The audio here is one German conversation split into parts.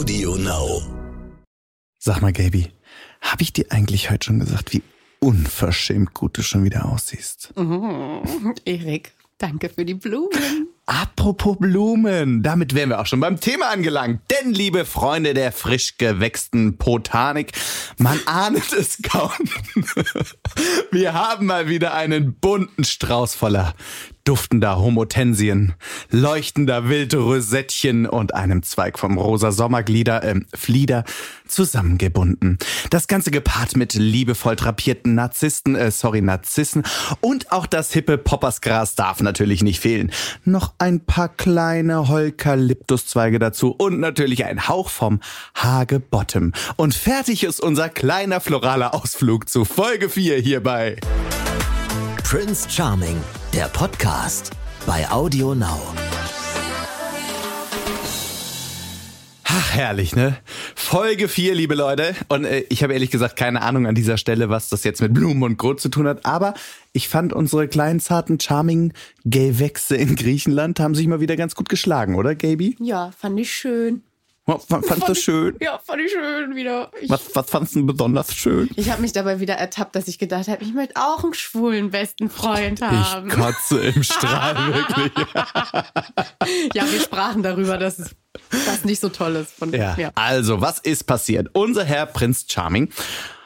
Audio Now. Sag mal, Gaby, habe ich dir eigentlich heute schon gesagt, wie unverschämt gut du schon wieder aussiehst? Mhm. Erik, danke für die Blumen. Apropos Blumen, damit wären wir auch schon beim Thema angelangt. Denn, liebe Freunde der frisch gewächsten Botanik, man ahnt es kaum. Wir haben mal wieder einen bunten Strauß voller duftender Homotensien, leuchtender wilde Rösettchen und einem Zweig vom rosa Sommerglieder, äh, Flieder zusammengebunden. Das Ganze gepaart mit liebevoll drapierten Narzissten, äh, sorry, Narzissen und auch das hippe Poppersgras darf natürlich nicht fehlen. Noch ein paar kleine Heukalyptuszweige dazu und natürlich ein Hauch vom Hagebottom. Und fertig ist unser kleiner floraler Ausflug zu Folge 4 hierbei. Prince Charming, der Podcast bei Audio Now. Ach, herrlich, ne? Folge 4, liebe Leute. Und äh, ich habe ehrlich gesagt keine Ahnung an dieser Stelle, was das jetzt mit Blumen und Grot zu tun hat. Aber ich fand unsere kleinen, zarten, charming Gewächse in Griechenland haben sich mal wieder ganz gut geschlagen, oder, Gaby? Ja, fand ich schön. Oh, fand, fandst du schön? Ja, fand ich schön wieder. Ich, Was, was fandst du denn besonders schön? ich habe mich dabei wieder ertappt, dass ich gedacht habe, ich möchte auch einen schwulen besten Freund haben. Ich kotze im Strahl, wirklich. ja, wir sprachen darüber, dass das nicht so toll ist. Von, Ja. Also, was ist passiert? Unser Herr Prinz Charming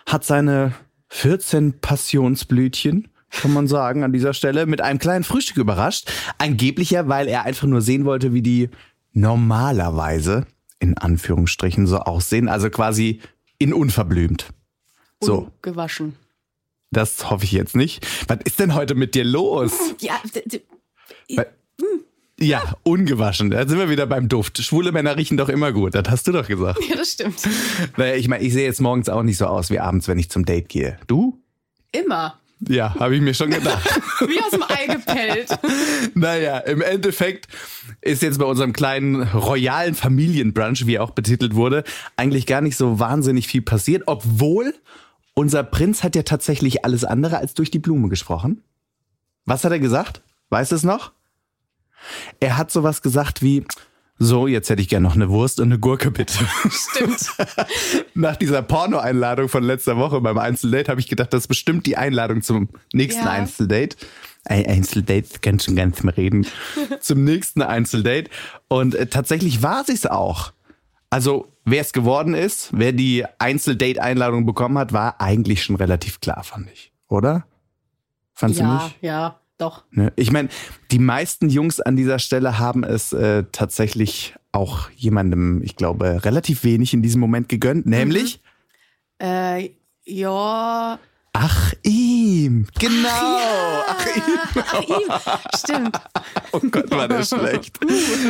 hat seine 14 Passionsblütchen, kann man sagen, an dieser Stelle, mit einem kleinen Frühstück überrascht. Angeblich ja, weil er einfach nur sehen wollte, wie die normalerweise, in Anführungsstrichen, so aussehen. Also quasi in unverblümt. So, Gewaschen. das hoffe ich jetzt nicht. Was ist denn heute mit dir los? Ja, d- d- Weil- Ja, ungewaschen. Da sind wir wieder beim Duft. Schwule Männer riechen doch immer gut. Das hast du doch gesagt. ja, das stimmt. Naja, ich meine, ich sehe jetzt morgens auch nicht so aus wie abends, wenn ich zum Date gehe. Du? Immer. Ja, habe ich mir schon gedacht. Wie aus dem Ei gepellt. naja, im Endeffekt ist jetzt bei unserem kleinen royalen Familienbrunch, wie er auch betitelt wurde, eigentlich gar nicht so wahnsinnig viel passiert, obwohl unser Prinz hat ja tatsächlich alles andere als durch die Blume gesprochen. Was hat er gesagt? Weißt du es noch? Er hat sowas gesagt wie, so, jetzt hätte ich gern noch eine Wurst und eine Gurke bitte. Stimmt. Nach dieser Porno-Einladung von letzter Woche beim Einzeldate habe ich gedacht, das ist bestimmt die Einladung zum nächsten Ja. Einzeldate. Ein Einzeldate, kann schon ganz mal reden. zum nächsten Einzeldate. Und äh, tatsächlich war es auch. Also, wer es geworden ist, wer die Einzeldate-Einladung bekommen hat, war eigentlich schon relativ klar, fand ich. Oder? Fandst du ja, nicht? ja, doch. Ne? Ich meine, die meisten Jungs an dieser Stelle haben es äh, tatsächlich auch jemandem, ich glaube, relativ wenig in diesem Moment gegönnt, nämlich Äh, ja. ach ihm. Genau. Ach, ihm. Ach, ihm. Stimmt. Oh Gott, war der schlecht.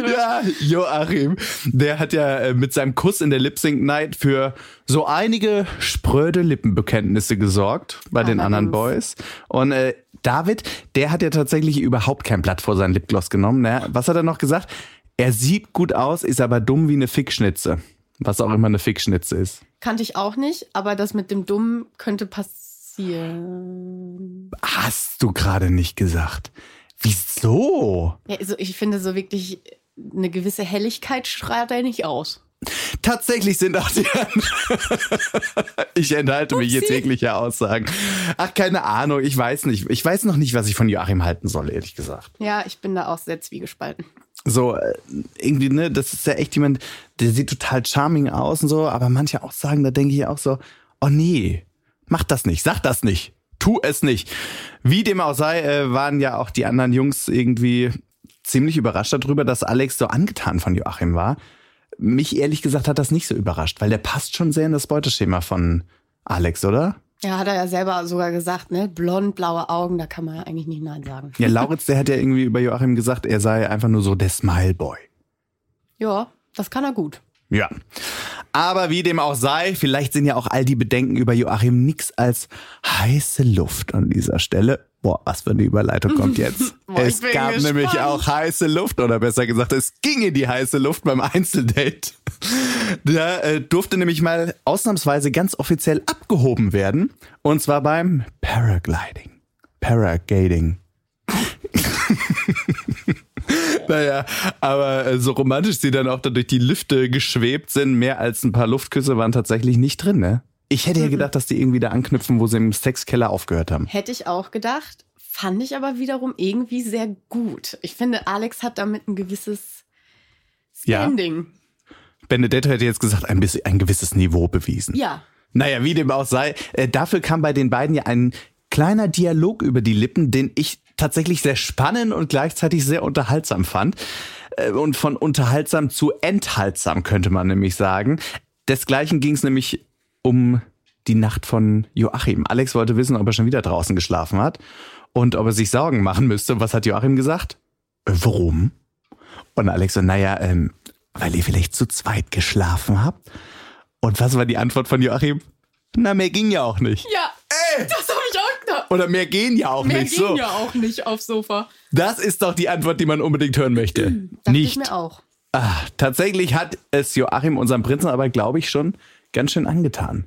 Ja, Joachim, der hat ja äh, mit seinem Kuss in der Lip Sync Night für so einige spröde Lippenbekenntnisse gesorgt bei den anderen Boys. Und äh, David, der hat ja tatsächlich überhaupt kein Blatt vor seinen Lipgloss genommen. Ne? Was hat er noch gesagt? Er sieht gut aus, ist aber dumm wie eine Fickschnitze. Was auch immer eine Fickschnitze ist. Kannte ich auch nicht, aber das mit dem Dummen könnte passieren. Hast du gerade nicht gesagt. Wieso? Ja, also ich finde so wirklich eine gewisse Helligkeit strahlt er nicht aus. Tatsächlich sind auch die. ich enthalte mich jetzt Upsi. jeglicher Aussagen. Ach, keine Ahnung, ich weiß nicht. Ich weiß noch nicht, was ich von Joachim halten soll, ehrlich gesagt. Ja, ich bin da auch sehr zwiegespalten. So, äh, irgendwie, ne, das ist ja echt jemand, der sieht total charming aus und so, aber manche Aussagen, da denke ich auch so, oh nee, mach das nicht, sag das nicht, tu es nicht. Wie dem auch sei, äh, waren ja auch die anderen Jungs irgendwie ziemlich überrascht darüber, dass Alex so angetan von Joachim war. Mich ehrlich gesagt hat das nicht so überrascht, weil der passt schon sehr in das Beuteschema von Alex, oder? Ja, hat er ja selber sogar gesagt, ne? Blond, blaue Augen, da kann man ja eigentlich nicht Nein sagen. Ja, Lauritz, der hat ja irgendwie über Joachim gesagt, er sei einfach nur so der Smile-Boy. Ja, das kann er gut. Ja. Aber wie dem auch sei, vielleicht sind ja auch all die Bedenken über Joachim nix als heiße Luft an dieser Stelle. Boah, was für eine Überleitung kommt jetzt. Boah, es gab gespannt. nämlich auch heiße Luft, oder besser gesagt, es ging in die heiße Luft beim Einzeldate. Da äh, durfte nämlich mal ausnahmsweise ganz offiziell abgehoben werden. Und zwar beim Paragliding. Paragading. Naja, aber äh, so romantisch sie dann auch da durch die Lüfte geschwebt sind, mehr als ein paar Luftküsse waren tatsächlich nicht drin, ne? Ich hätte ja gedacht, dass die irgendwie da anknüpfen, wo sie im Sexkeller aufgehört haben. Hätte ich auch gedacht, fand ich aber wiederum irgendwie sehr gut. Ich finde, Alex hat damit ein gewisses Ja. Standing. Benedetto hätte jetzt gesagt, ein, bisschen, ein gewisses Niveau bewiesen. Ja. Naja, wie dem auch sei, äh, dafür kam bei den beiden ja ein kleiner Dialog über die Lippen, den ich tatsächlich sehr spannend und gleichzeitig sehr unterhaltsam fand. Äh, Und von unterhaltsam zu enthaltsam könnte man nämlich sagen. Desgleichen ging es nämlich um die Nacht von Joachim. Alex wollte wissen, ob er schon wieder draußen geschlafen hat und ob er sich Sorgen machen müsste. Was hat Joachim gesagt? Äh, warum? Und Alex so, naja, ähm, weil ihr vielleicht zu zweit geschlafen habt. Und was war die Antwort von Joachim? Na, mehr ging ja auch nicht. Ja. Das habe ich auch gedacht. Oder mehr gehen ja auch Mehr nicht. ging So, ja auch nicht aufs Sofa. das ist doch die Antwort, die man unbedingt hören möchte. Dachte nicht. ich mir auch. Ah, tatsächlich hat es Joachim, unserem Prinzen, aber glaube ich schon ganz schön angetan.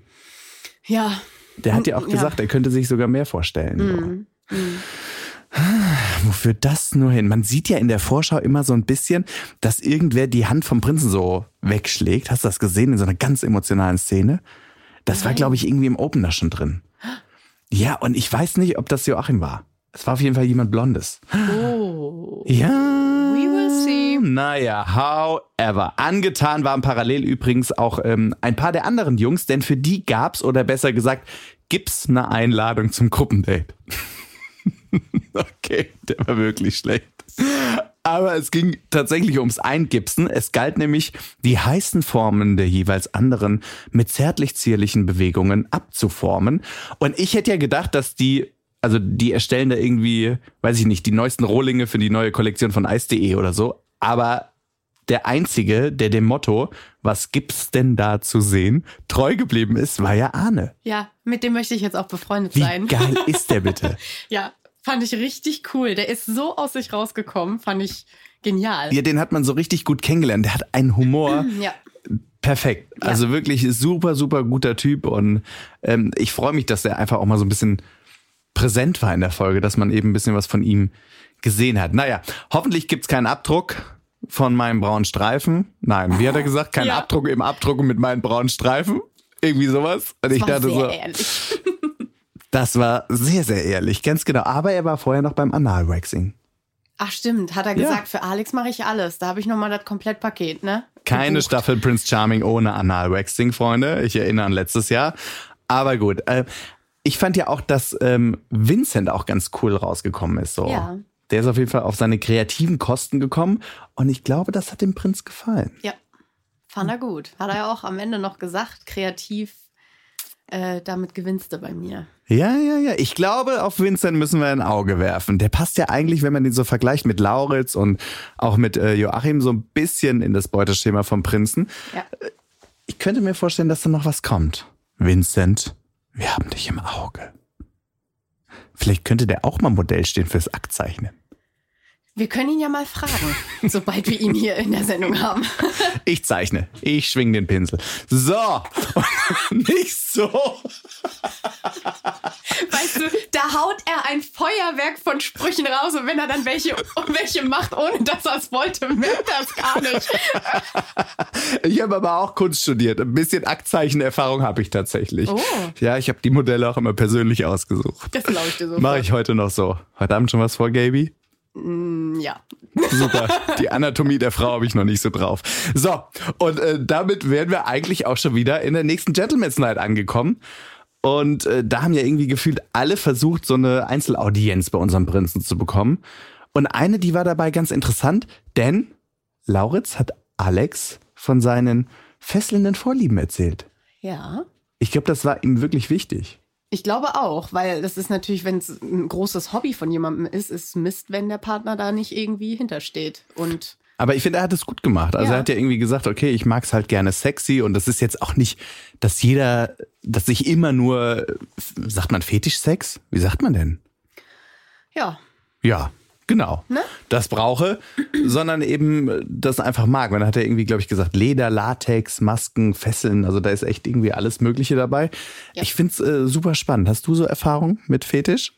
Ja. Der hat ja auch Ja. Mhm. gesagt, er könnte sich sogar mehr vorstellen. Ah, Wo führt das nur hin? Man sieht ja in der Vorschau immer so ein bisschen, dass irgendwer die Hand vom Prinzen so wegschlägt. Hast du das gesehen in so einer ganz emotionalen Szene? Das war, glaube ich, irgendwie im Opener schon drin. Ja, und ich weiß nicht, ob das Joachim war. Es war auf jeden Fall jemand Blondes. Oh. Ja. We will see. Naja, however. Angetan waren parallel übrigens auch ähm, ein paar der anderen Jungs, denn für die gab's oder besser gesagt, gibt's eine Einladung zum Gruppendate. okay, der war wirklich schlecht. Aber es ging tatsächlich ums Eingipsen. Es galt nämlich, die heißen Formen der jeweils anderen mit zärtlich zierlichen Bewegungen abzuformen. Und ich hätte ja gedacht, dass die, also die erstellen da irgendwie, weiß ich nicht, die neuesten Rohlinge für die neue Kollektion von Ice.de oder so. Aber der einzige, der dem Motto, was gibt's denn da zu sehen, treu geblieben ist, war ja Arne. Ja, mit dem möchte ich jetzt auch befreundet Wie sein. geil ist der bitte? Ja, fand ich richtig cool. Der ist so aus sich rausgekommen, fand ich genial. Ja, den hat man so richtig gut kennengelernt. Der hat einen Humor. Ja. Perfekt. Also wirklich super, super guter Typ. Und ähm, ich freue mich, dass er einfach auch mal so ein bisschen präsent war in der Folge, dass man eben ein bisschen was von ihm gesehen hat. Naja, hoffentlich gibt's keinen Abdruck von meinem braunen Streifen. Nein, wie hat er gesagt? Kein Ja. Abdruck im Abdruck mit meinen braunen Streifen. Irgendwie sowas. Und ich war dachte so, ehrlich. Das war sehr, sehr ehrlich, ganz genau. Aber er war vorher noch beim Analwaxing. Ach stimmt, hat er Ja. gesagt, für Alex mache ich alles. Da habe ich nochmal das Komplettpaket, ne? Keine Gebucht. Staffel Prince Charming ohne Analwaxing, Freunde. Ich erinnere an letztes Jahr. Aber gut. Äh, ich fand ja auch, dass ähm, Vincent auch ganz cool rausgekommen ist. So. Ja. Der ist auf jeden Fall auf seine kreativen Kosten gekommen. Und ich glaube, das hat dem Prinz gefallen. Ja, fand er gut. Hat er ja auch am Ende noch gesagt, kreativ, äh, damit gewinnst du bei mir. Ja, ja, ja. Ich glaube, auf Vincent müssen wir ein Auge werfen. Der passt ja eigentlich, wenn man den so vergleicht mit Lauritz und auch mit äh, Joachim, so ein bisschen in das Beuteschema vom Prinzen. Ja. Ich könnte mir vorstellen, dass da noch was kommt. Vincent, wir haben dich im Auge. Vielleicht könnte der auch mal Modell stehen fürs Aktzeichnen. Wir können ihn ja mal fragen, sobald wir ihn hier in der Sendung haben. Ich zeichne. Ich schwing den Pinsel. So. Nicht so. Weißt du, da haut er ein Feuerwerk von Sprüchen raus und wenn er dann welche, welche macht, ohne dass er es wollte, merkt er es gar nicht. Ich habe aber auch Kunst studiert. Ein bisschen Aktzeichenerfahrung habe ich tatsächlich. Oh. Ja, ich habe die Modelle auch immer persönlich ausgesucht. Das glaube ich dir so. Mache ich heute noch so. Heute Abend schon was vor, Gaby? Ja. Super. Die Anatomie der Frau habe ich noch nicht so drauf. So, und äh, damit wären wir eigentlich auch schon wieder in der nächsten Gentleman's Night angekommen. Und äh, da haben ja irgendwie gefühlt alle versucht, so eine Einzelaudienz bei unserem Prinzen zu bekommen. Und eine, die war dabei ganz interessant, denn Lauritz hat Alex von seinen fesselnden Vorlieben erzählt. Ja. Ich glaube, das war ihm wirklich wichtig. Ich glaube auch, weil das ist natürlich, wenn es ein großes Hobby von jemandem ist, ist Mist, wenn der Partner da nicht irgendwie hintersteht. Und Aber ich finde, er hat es gut gemacht. Also Ja. er hat ja irgendwie gesagt, okay, ich mag's halt gerne sexy und das ist jetzt auch nicht, dass jeder, dass sich immer nur, sagt man Fetischsex? Wie sagt man denn? ja, Ja, genau. Ne? Das brauche, sondern eben das einfach mag. Man hat ja irgendwie, glaube ich, gesagt, Leder, Latex, Masken, Fesseln. Also da ist echt irgendwie alles Mögliche dabei. Ja. Ich find's äh, super spannend. Hast du so Erfahrung mit Fetisch?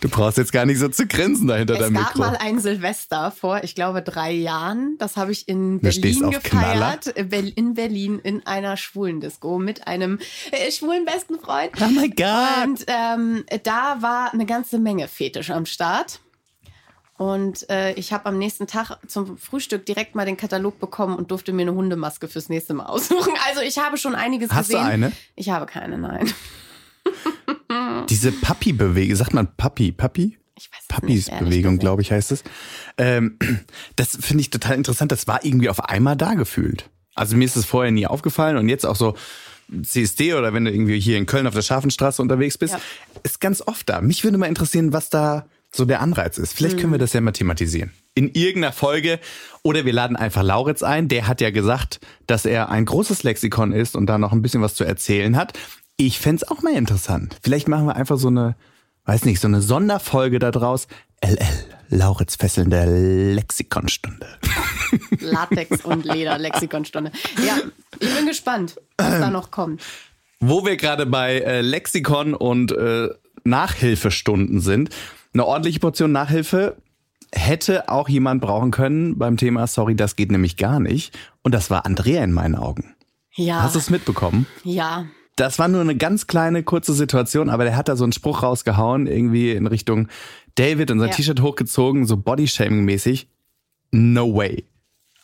Du brauchst jetzt gar nicht so zu grinsen dahinter Es deinem gab Mikro. mal ein Silvester vor, ich glaube, drei Jahren. Das habe ich in Berlin auf Knaller. gefeiert. äh, In Berlin in einer schwulen Disco mit einem äh, schwulen besten Freund. oh my God. Und ähm, da war eine ganze Menge Fetisch am Start. Und äh, ich habe am nächsten Tag zum Frühstück direkt mal den Katalog bekommen und durfte mir eine Hundemaske fürs nächste Mal aussuchen. Also ich habe schon einiges Hast gesehen. du eine? Ich habe keine, nein. Diese Papi-Bewegung, sagt man Papi, Papi? Ich weiß es nicht, gesagt. glaube ich, heißt es. Ähm, das finde ich total interessant. Das war irgendwie auf einmal da gefühlt. Also mir ist es vorher nie aufgefallen und jetzt auch so CSD oder wenn du irgendwie hier in Köln auf der Scharfenstraße unterwegs bist, Ja. ist ganz oft da. Mich würde mal interessieren, was da so der Anreiz ist. Vielleicht Mhm. können wir das ja mal thematisieren. In irgendeiner Folge. Oder wir laden einfach Lauritz ein. Der hat ja gesagt, dass er ein großes Lexikon ist und da noch ein bisschen was zu erzählen hat. Ich fänd's auch mal interessant. Vielleicht machen wir einfach so eine, weiß nicht, so eine Sonderfolge da draus. LL, Lauritz fesselnde Lexikonstunde. Latex und Leder, Lexikonstunde. Ja, ich bin gespannt, was da noch kommt. Wo wir gerade bei äh, Lexikon und äh, Nachhilfestunden sind. Eine ordentliche Portion Nachhilfe hätte auch jemand brauchen können beim Thema Sorry, das geht nämlich gar nicht. Und das war Andrea in meinen Augen. Ja, Hast du es mitbekommen? ja. Das war nur eine ganz kleine, kurze Situation, aber der hat da so einen Spruch rausgehauen, irgendwie in Richtung David und sein Ja. T-Shirt hochgezogen, so Bodyshaming-mäßig. No way.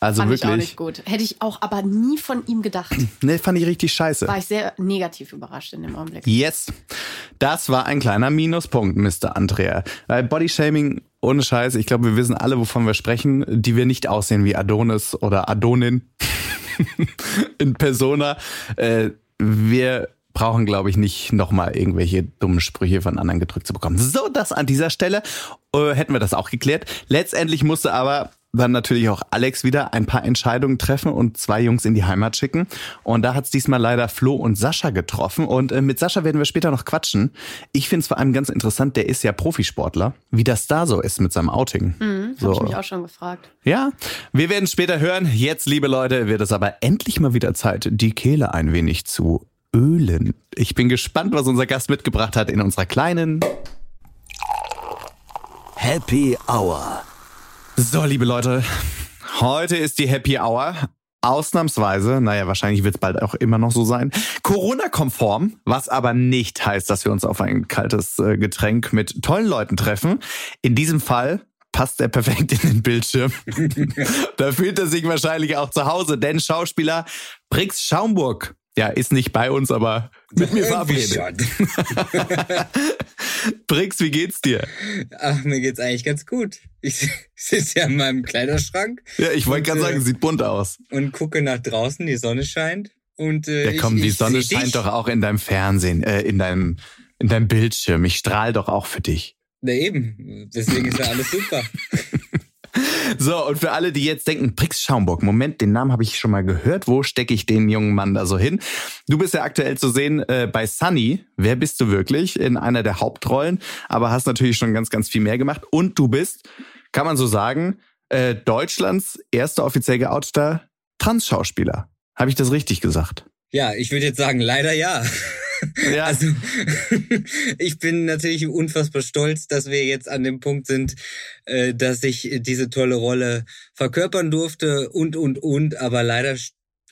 Also Fand ich auch wirklich. nicht gut. Hätte ich auch aber nie von ihm gedacht. Ne, fand ich richtig scheiße. War ich sehr negativ überrascht in dem Augenblick. Yes. Das war ein kleiner Minuspunkt, Mr. Andrea. Weil Bodyshaming, ohne Scheiß, ich glaube, wir wissen alle, wovon wir sprechen, die wir nicht aussehen wie Adonis oder Adonin in Persona. Äh, wir brauchen, glaube ich, nicht nochmal irgendwelche dummen Sprüche von anderen gedrückt zu bekommen. So, das an dieser Stelle äh, hätten wir das auch geklärt. Letztendlich musste aber dann natürlich auch Alex wieder ein paar Entscheidungen treffen und zwei Jungs in die Heimat schicken. Und da hat es diesmal leider Flo und Sascha getroffen. Und äh, mit Sascha werden wir später noch quatschen. Ich finde es vor allem ganz interessant, der ist ja Profisportler, wie das da so ist mit seinem Outing. Hm, so. Habe ich mich auch schon gefragt. Ja, wir werden später hören. Jetzt, liebe Leute, wird es aber endlich mal wieder Zeit, die Kehle ein wenig zu ölen. Ich bin gespannt, was unser Gast mitgebracht hat in unserer kleinen. Happy Hour. So, liebe Leute, heute ist die Happy Hour. Ausnahmsweise, naja, wahrscheinlich wird es bald auch immer noch so sein, Corona-konform, was aber nicht heißt, dass wir uns auf ein kaltes äh, Getränk mit tollen Leuten treffen. In diesem Fall passt er perfekt in den Bildschirm. da fühlt er sich wahrscheinlich auch zu Hause, denn Schauspieler Brix Schaumburg, ja, ist nicht bei uns, aber mit mir verabredet. Brix, wie geht's dir? Ach, mir geht's eigentlich ganz gut. Ich sitze ja in meinem Kleiderschrank Ja, ich wollte gerade äh, sagen, sieht bunt aus. und gucke nach draußen, die Sonne scheint. Und äh, Ja, komm, ich, die ich Sonne scheint dich. doch auch in deinem Fernsehen, äh, in deinem, in deinem Bildschirm. Ich strahl doch auch für dich. Na eben, deswegen ist ja alles super. So, und für alle, die jetzt denken, Brix Schaumburg, Moment, den Namen habe ich schon mal gehört. Wo stecke ich den jungen Mann da so hin? Du bist ja aktuell zu sehen äh, bei Sunny. Wer bist du wirklich? In einer der Hauptrollen, aber hast natürlich schon ganz, ganz viel mehr gemacht. Und du bist, kann man so sagen, äh, Deutschlands erster offiziell geouteter Trans-Schauspieler. Habe ich das richtig gesagt? Ja, ich würde jetzt sagen, leider ja. Ja, Also ich bin natürlich unfassbar stolz, dass wir jetzt an dem Punkt sind, äh, dass ich diese tolle Rolle verkörpern durfte und, und, und. Aber leider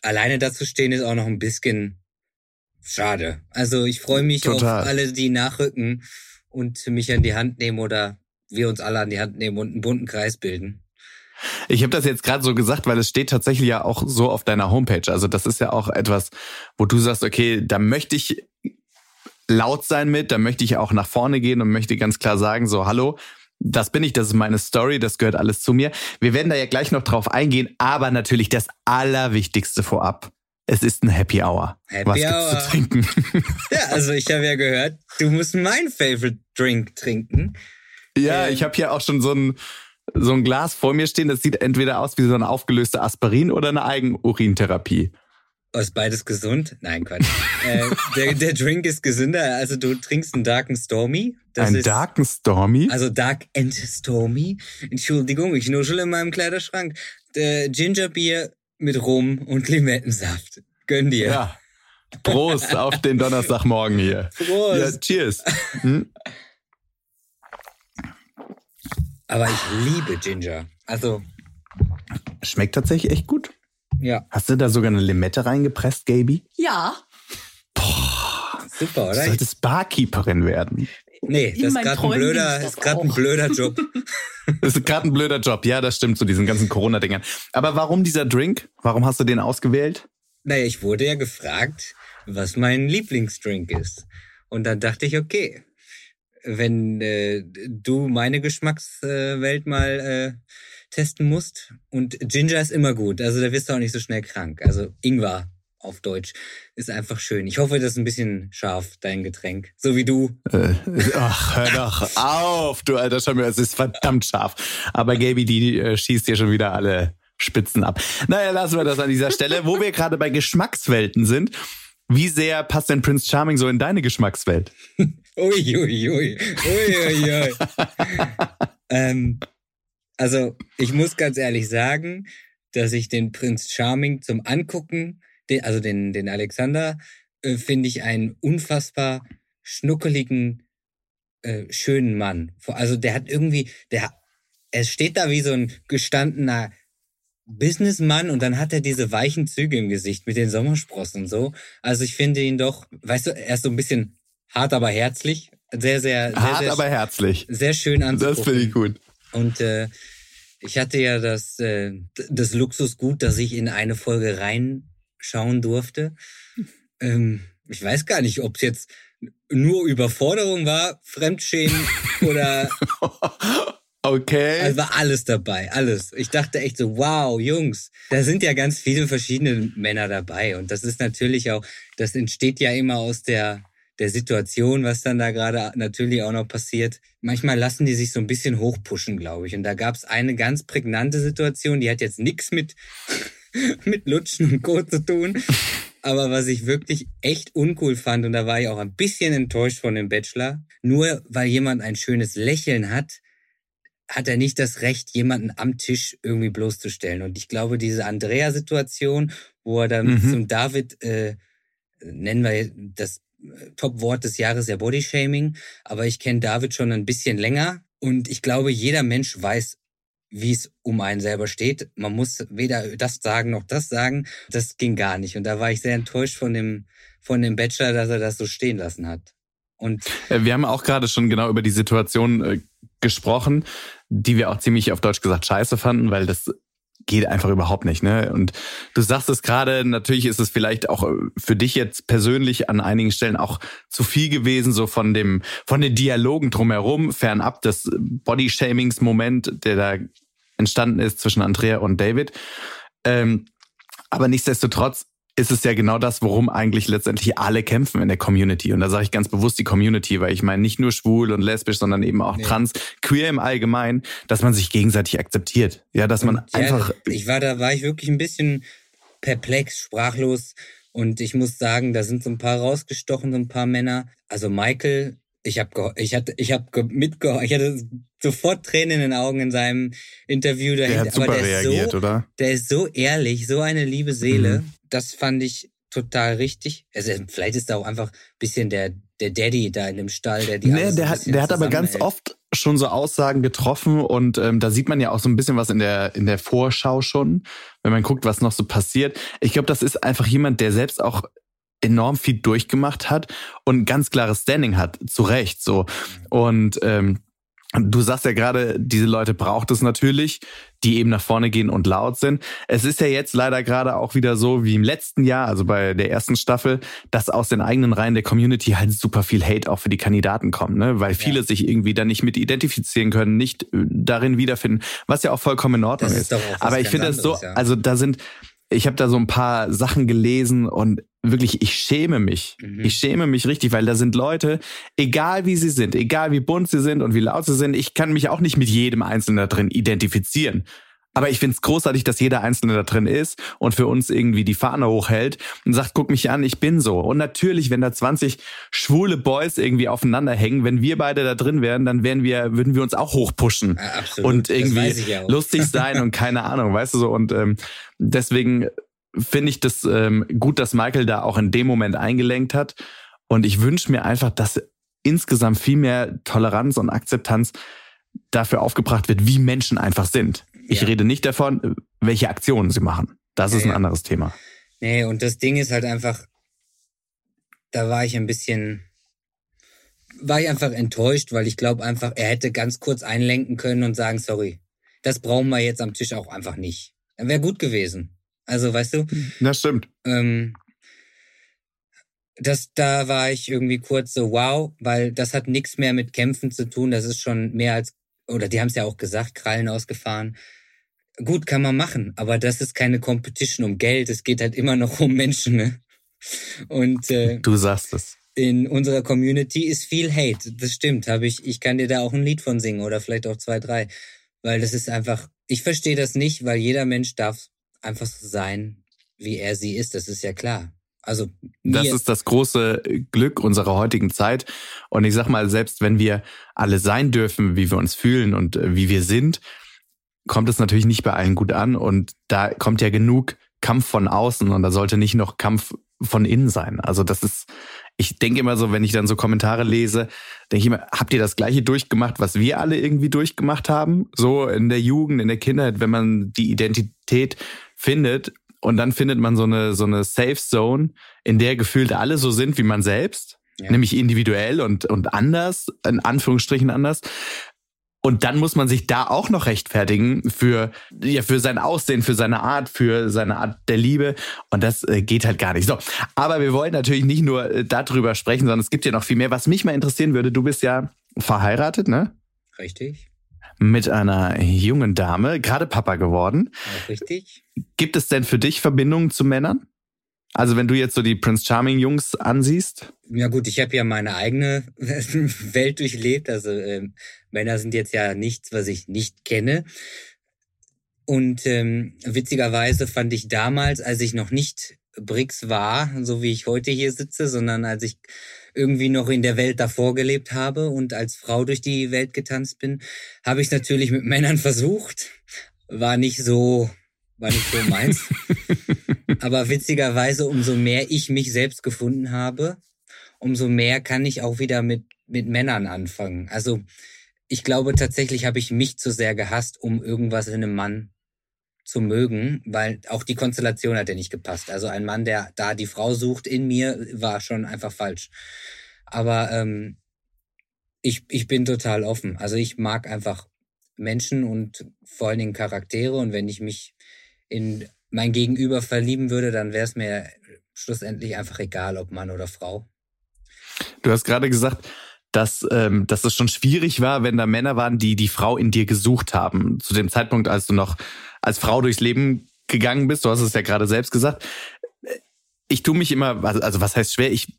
alleine dazu stehen ist auch noch ein bisschen schade. Also ich freue mich Total. auf alle, die nachrücken und mich an die Hand nehmen oder wir uns alle an die Hand nehmen und einen bunten Kreis bilden. Ich habe das jetzt gerade so gesagt, weil es steht tatsächlich ja auch so auf deiner Homepage. Also das ist ja auch etwas, wo du sagst, okay, da möchte ich laut sein mit, da möchte ich auch nach vorne gehen und möchte ganz klar sagen, so, hallo, das bin ich, das ist meine Story, das gehört alles zu mir. Wir werden da ja gleich noch drauf eingehen, aber natürlich das Allerwichtigste vorab. Es ist ein Happy Hour. Happy Was gibt's Hour. zu trinken? Ja, also ich habe ja gehört, du musst mein Favorite Drink trinken. Ja, Ähm. ich habe hier auch schon so ein, so ein Glas vor mir stehen, das sieht entweder aus wie so eine aufgelöste Aspirin oder eine Eigenurintherapie. Ist beides gesund? Nein, Quatsch. äh, der, der Drink ist gesünder. Also du trinkst einen Dark and Stormy. Das ein ist, Dark and Stormy? Also Dark and Stormy. Entschuldigung, ich nuschel in meinem Kleiderschrank. Äh, Gingerbier mit Rum und Limettensaft. Gönn dir. Ja. Prost auf den Donnerstagmorgen hier. Prost. Ja, cheers. Hm? Aber ich liebe Ginger. Also, Schmeckt tatsächlich echt gut. ja, Hast du da sogar eine Limette reingepresst, Gaby? Ja, super, Du oder? solltest Barkeeperin werden. Nee, das ist gerade ein blöder, das ist ein blöder Job. Das ist gerade ein blöder Job. Ja, das stimmt zu diesen ganzen Corona-Dingern. Aber warum dieser Drink? Warum hast du den ausgewählt? Naja, ich wurde ja gefragt, was mein Lieblingsdrink ist. Und dann dachte ich, okay, wenn äh, du meine Geschmackswelt mal äh, testen musst. Und Ginger ist immer gut, also da wirst du auch nicht so schnell krank. Also Ingwer auf Deutsch ist einfach schön. Ich hoffe, das ist ein bisschen scharf, dein Getränk. So wie du. Äh, ach, hör doch auf, du alter Schaumbär. Es ist verdammt scharf. Aber Gaby, die äh, schießt dir schon wieder alle Spitzen ab. Naja, lassen wir das an dieser Stelle. Wo wir gerade bei Geschmackswelten sind, wie sehr passt denn Prince Charming so in deine Geschmackswelt? Ui, ui, ui. Ui, ui, ui. ähm, also, ich muss ganz ehrlich sagen, dass ich den Prinz Charming zum Angucken, den, also den, den Alexander, äh, finde ich einen unfassbar schnuckeligen, äh, schönen Mann. Also, der hat irgendwie, der, er steht da wie so ein gestandener Businessmann und dann hat er diese weichen Züge im Gesicht mit den Sommersprossen und so. Also ich finde ihn doch, weißt du, er ist so ein bisschen hart, aber herzlich. Sehr, sehr, sehr, Hart, sehr, aber herzlich. sehr schön Das anzugucken. finde ich gut. Und äh, ich hatte ja das, äh, das Luxusgut, dass ich in eine Folge reinschauen durfte. Ähm, ich weiß gar nicht, ob es jetzt nur Überforderung war, Fremdschämen oder Okay. also war alles dabei, alles. Ich dachte echt so, wow, Jungs, da sind ja ganz viele verschiedene Männer dabei. Und das ist natürlich auch, das entsteht ja immer aus der, der Situation, was dann da gerade natürlich auch noch passiert. Manchmal lassen die sich so ein bisschen hochpushen, glaube ich. Und da gab es eine ganz prägnante Situation, die hat jetzt nichts mit, mit Lutschen und Co. zu tun. Aber was ich wirklich echt uncool fand, und da war ich auch ein bisschen enttäuscht von dem Bachelor, nur weil jemand ein schönes Lächeln hat, hat er nicht das Recht, jemanden am Tisch irgendwie bloßzustellen. Und ich glaube, diese Andrea-Situation, wo er dann Mhm. zum David, äh, nennen wir das Top-Wort des Jahres ja Bodyshaming, aber ich kenne David schon ein bisschen länger und ich glaube, jeder Mensch weiß, wie es um einen selber steht. Man muss weder das sagen noch das sagen. Das ging gar nicht. Und da war ich sehr enttäuscht von dem, von dem Bachelor, dass er das so stehen lassen hat. Und Äh, Wir haben auch gerade schon genau über die Situation äh, gesprochen, die wir auch ziemlich auf Deutsch gesagt scheiße fanden, weil das geht einfach überhaupt nicht. Ne? Und du sagst es gerade, natürlich ist es vielleicht auch äh, für dich jetzt persönlich an einigen Stellen auch zu viel gewesen, so von dem, von den Dialogen drumherum, fernab des Body-Shamings-Moment, der da entstanden ist zwischen Andrea und David. Ähm, aber nichtsdestotrotz ist es ja genau das, worum eigentlich letztendlich alle kämpfen in der Community. Und da sage ich ganz bewusst die Community, weil ich meine nicht nur schwul und lesbisch, sondern eben auch Nee. trans, queer im Allgemeinen, dass man sich gegenseitig akzeptiert. Ja, dass man Und, ja, einfach Ich war da, war ich wirklich ein bisschen perplex, sprachlos. Und ich muss sagen, da sind so ein paar rausgestochen, so ein paar Männer. Also Michael, ich habe ich hatte, ich habe mitgeholfen, ich hatte sofort Tränen in den Augen in seinem Interview der dahinter. hat super der ist reagiert, so, oder? der ist so ehrlich, so eine liebe Seele. Mhm. Das fand ich total richtig. Also vielleicht ist da auch einfach ein bisschen der, der Daddy da in dem Stall, der die Nee, der hat, der hat aber ganz oft schon so Aussagen getroffen und ähm, da sieht man ja auch so ein bisschen was in der in der Vorschau schon, wenn man guckt, was noch so passiert. Ich glaube, das ist einfach jemand, der selbst auch enorm viel durchgemacht hat und ein ganz klares Standing hat, zu Recht so. Und ähm, du sagst ja gerade, diese Leute braucht es natürlich, die eben nach vorne gehen und laut sind. Es ist ja jetzt leider gerade auch wieder so wie im letzten Jahr, also bei der ersten Staffel, dass aus den eigenen Reihen der Community halt super viel Hate auch für die Kandidaten kommt, ne? weil viele Ja. sich irgendwie da nicht mit identifizieren können, nicht äh, darin wiederfinden, was ja auch vollkommen in Ordnung Das ist. ist Aber ich finde das so, ja. also da sind, ich habe da so ein paar Sachen gelesen und wirklich, ich schäme mich. Mhm. Ich schäme mich richtig, weil da sind Leute, egal wie sie sind, egal wie bunt sie sind und wie laut sie sind, ich kann mich auch nicht mit jedem Einzelnen da drin identifizieren. Aber ich finde es großartig, dass jeder Einzelne da drin ist und für uns irgendwie die Fahne hochhält und sagt, guck mich an, ich bin so. Und natürlich, wenn da 20 schwule Boys irgendwie aufeinander hängen, wenn wir beide da drin wären, dann wären wir, würden wir uns auch hochpushen Ja, und irgendwie ja lustig sein und keine Ahnung, weißt du so. Und ähm, deswegen finde ich das ähm, gut, dass Michael da auch in dem Moment eingelenkt hat. Und ich wünsche mir einfach, dass insgesamt viel mehr Toleranz und Akzeptanz dafür aufgebracht wird, wie Menschen einfach sind. Ich Ja. rede nicht davon, welche Aktionen sie machen. Das Ja, ist ein ja. anderes Thema. Nee, und das Ding ist halt einfach, da war ich ein bisschen, war ich einfach enttäuscht, weil ich glaube einfach, er hätte ganz kurz einlenken können und sagen, sorry, das brauchen wir jetzt am Tisch auch einfach nicht. Wäre gut gewesen. Also, weißt du, Das stimmt. ähm, das, da war ich irgendwie kurz so, wow, weil das hat nichts mehr mit Kämpfen zu tun. Das ist schon mehr als, oder die haben es ja auch gesagt, Krallen ausgefahren. Gut, kann man machen, aber das ist keine Competition um Geld. Es geht halt immer noch um Menschen. Ne? Und äh, Du sagst es. in unserer Community ist viel Hate. Das stimmt. Habe ich, ich kann dir da auch ein Lied von singen oder vielleicht auch zwei, drei. Weil das ist einfach, ich verstehe das nicht, weil jeder Mensch darf einfach so sein, wie er sie ist. Das ist ja klar. Also Das ist das große Glück unserer heutigen Zeit. Und ich sag mal, selbst wenn wir alle sein dürfen, wie wir uns fühlen und äh, wie wir sind, kommt es natürlich nicht bei allen gut an. Und da kommt ja genug Kampf von außen und da sollte nicht noch Kampf von innen sein. Also das ist, ich denke immer so, wenn ich dann so Kommentare lese, denke ich immer, habt ihr das gleiche durchgemacht, was wir alle irgendwie durchgemacht haben? So in der Jugend, in der Kindheit, wenn man die Identität findet und dann findet man so eine, so eine Safe Zone, in der gefühlt alle so sind wie man selbst, Ja. nämlich individuell und, und anders, in Anführungsstrichen anders. Und dann muss man sich da auch noch rechtfertigen für, ja, für sein Aussehen, für seine Art, für seine Art der Liebe. Und das äh, geht halt gar nicht. So. Aber wir wollen natürlich nicht nur äh, darüber sprechen, sondern es gibt ja noch viel mehr. Was mich mal interessieren würde, du bist ja verheiratet, ne? richtig, Mit einer jungen Dame, gerade Papa geworden. richtig. Gibt es denn für dich Verbindungen zu Männern? Also wenn du jetzt so die Prince Charming Jungs ansiehst? Ja gut, ich habe ja meine eigene Welt durchlebt. Also ähm, Männer sind jetzt ja nichts, was ich nicht kenne. Und ähm, witzigerweise fand ich damals, als ich noch nicht BRICS war, so wie ich heute hier sitze, sondern als ich irgendwie noch in der Welt davor gelebt habe und als Frau durch die Welt getanzt bin, habe ich natürlich mit Männern versucht. War nicht so, war nicht so meins. Aber witzigerweise, umso mehr ich mich selbst gefunden habe, umso mehr kann ich auch wieder mit, mit Männern anfangen. Also ich glaube tatsächlich habe ich mich zu sehr gehasst, um irgendwas in einem Mann zu mögen, weil auch die Konstellation hat ja nicht gepasst. Also ein Mann, der da die Frau sucht in mir, war schon einfach falsch. Aber ähm, ich, ich bin total offen. Also ich mag einfach Menschen und vor allen Dingen Charaktere. Und wenn ich mich in mein Gegenüber verlieben würde, dann wäre es mir schlussendlich einfach egal, ob Mann oder Frau. Du hast gerade gesagt, dass, ähm, dass es schon schwierig war, wenn da Männer waren, die die Frau in dir gesucht haben. Zu dem Zeitpunkt, als du noch als Frau durchs Leben gegangen bist. Du hast es ja gerade selbst gesagt. Ich tue mich immer, also, also was heißt schwer? Ich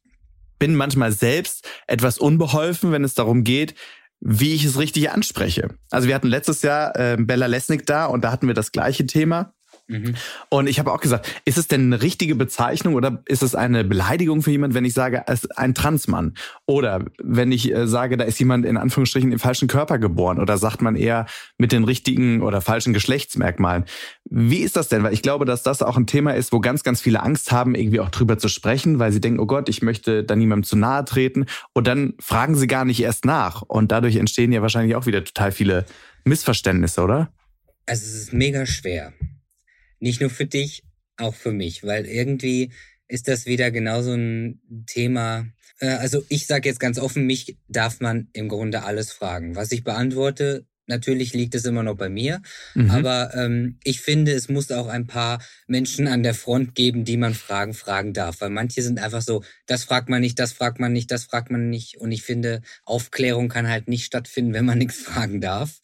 bin manchmal selbst etwas unbeholfen, wenn es darum geht, wie ich es richtig anspreche. Also wir hatten letztes Jahr äh, Bella Lesnick da und da hatten wir das gleiche Thema. Mhm. Und ich habe auch gesagt, ist es denn eine richtige Bezeichnung oder ist es eine Beleidigung für jemand, wenn ich sage, es ist ein Transmann? Oder wenn ich äh, sage, da ist jemand in Anführungsstrichen im falschen Körper geboren? Oder sagt man eher mit den richtigen oder falschen Geschlechtsmerkmalen? Wie ist das denn? Weil ich glaube, dass das auch ein Thema ist, wo ganz, ganz viele Angst haben, irgendwie auch drüber zu sprechen, weil sie denken, oh Gott, ich möchte da niemandem zu nahe treten. Und dann fragen sie gar nicht erst nach. Und dadurch entstehen ja wahrscheinlich auch wieder total viele Missverständnisse, oder? Also es ist mega schwer. Nicht nur für dich, auch für mich, weil irgendwie ist das wieder genauso ein Thema. Äh, Also ich sage jetzt ganz offen, mich darf man im Grunde alles fragen. Was ich beantworte, natürlich liegt es immer noch bei mir, Mhm. aber ähm, ich finde, es muss auch ein paar Menschen an der Front geben, die man Fragen fragen darf, weil manche sind einfach so, das fragt man nicht, das fragt man nicht, das fragt man nicht und ich finde, Aufklärung kann halt nicht stattfinden, wenn man nichts fragen darf.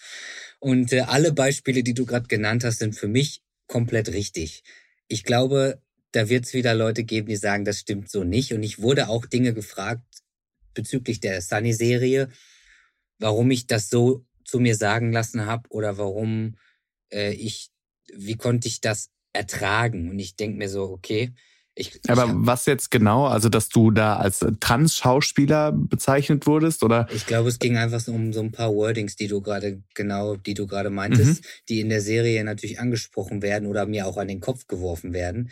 Und äh, alle Beispiele, die du gerade genannt hast, sind für mich komplett richtig. Ich glaube, da wird es wieder Leute geben, die sagen, das stimmt so nicht. Und ich wurde auch Dinge gefragt bezüglich der Sunny-Serie, warum ich das so zu mir sagen lassen habe oder warum äh, ich, wie konnte ich das ertragen? Und ich denk mir so, okay, ich, ich Aber hab- was jetzt genau? Also, dass du da als Trans-Schauspieler bezeichnet wurdest? Oder? Ich glaube, es ging einfach so um so ein paar Wordings, die du gerade genau, die du gerade meintest, die in der Serie natürlich angesprochen werden oder mir auch an den Kopf geworfen werden.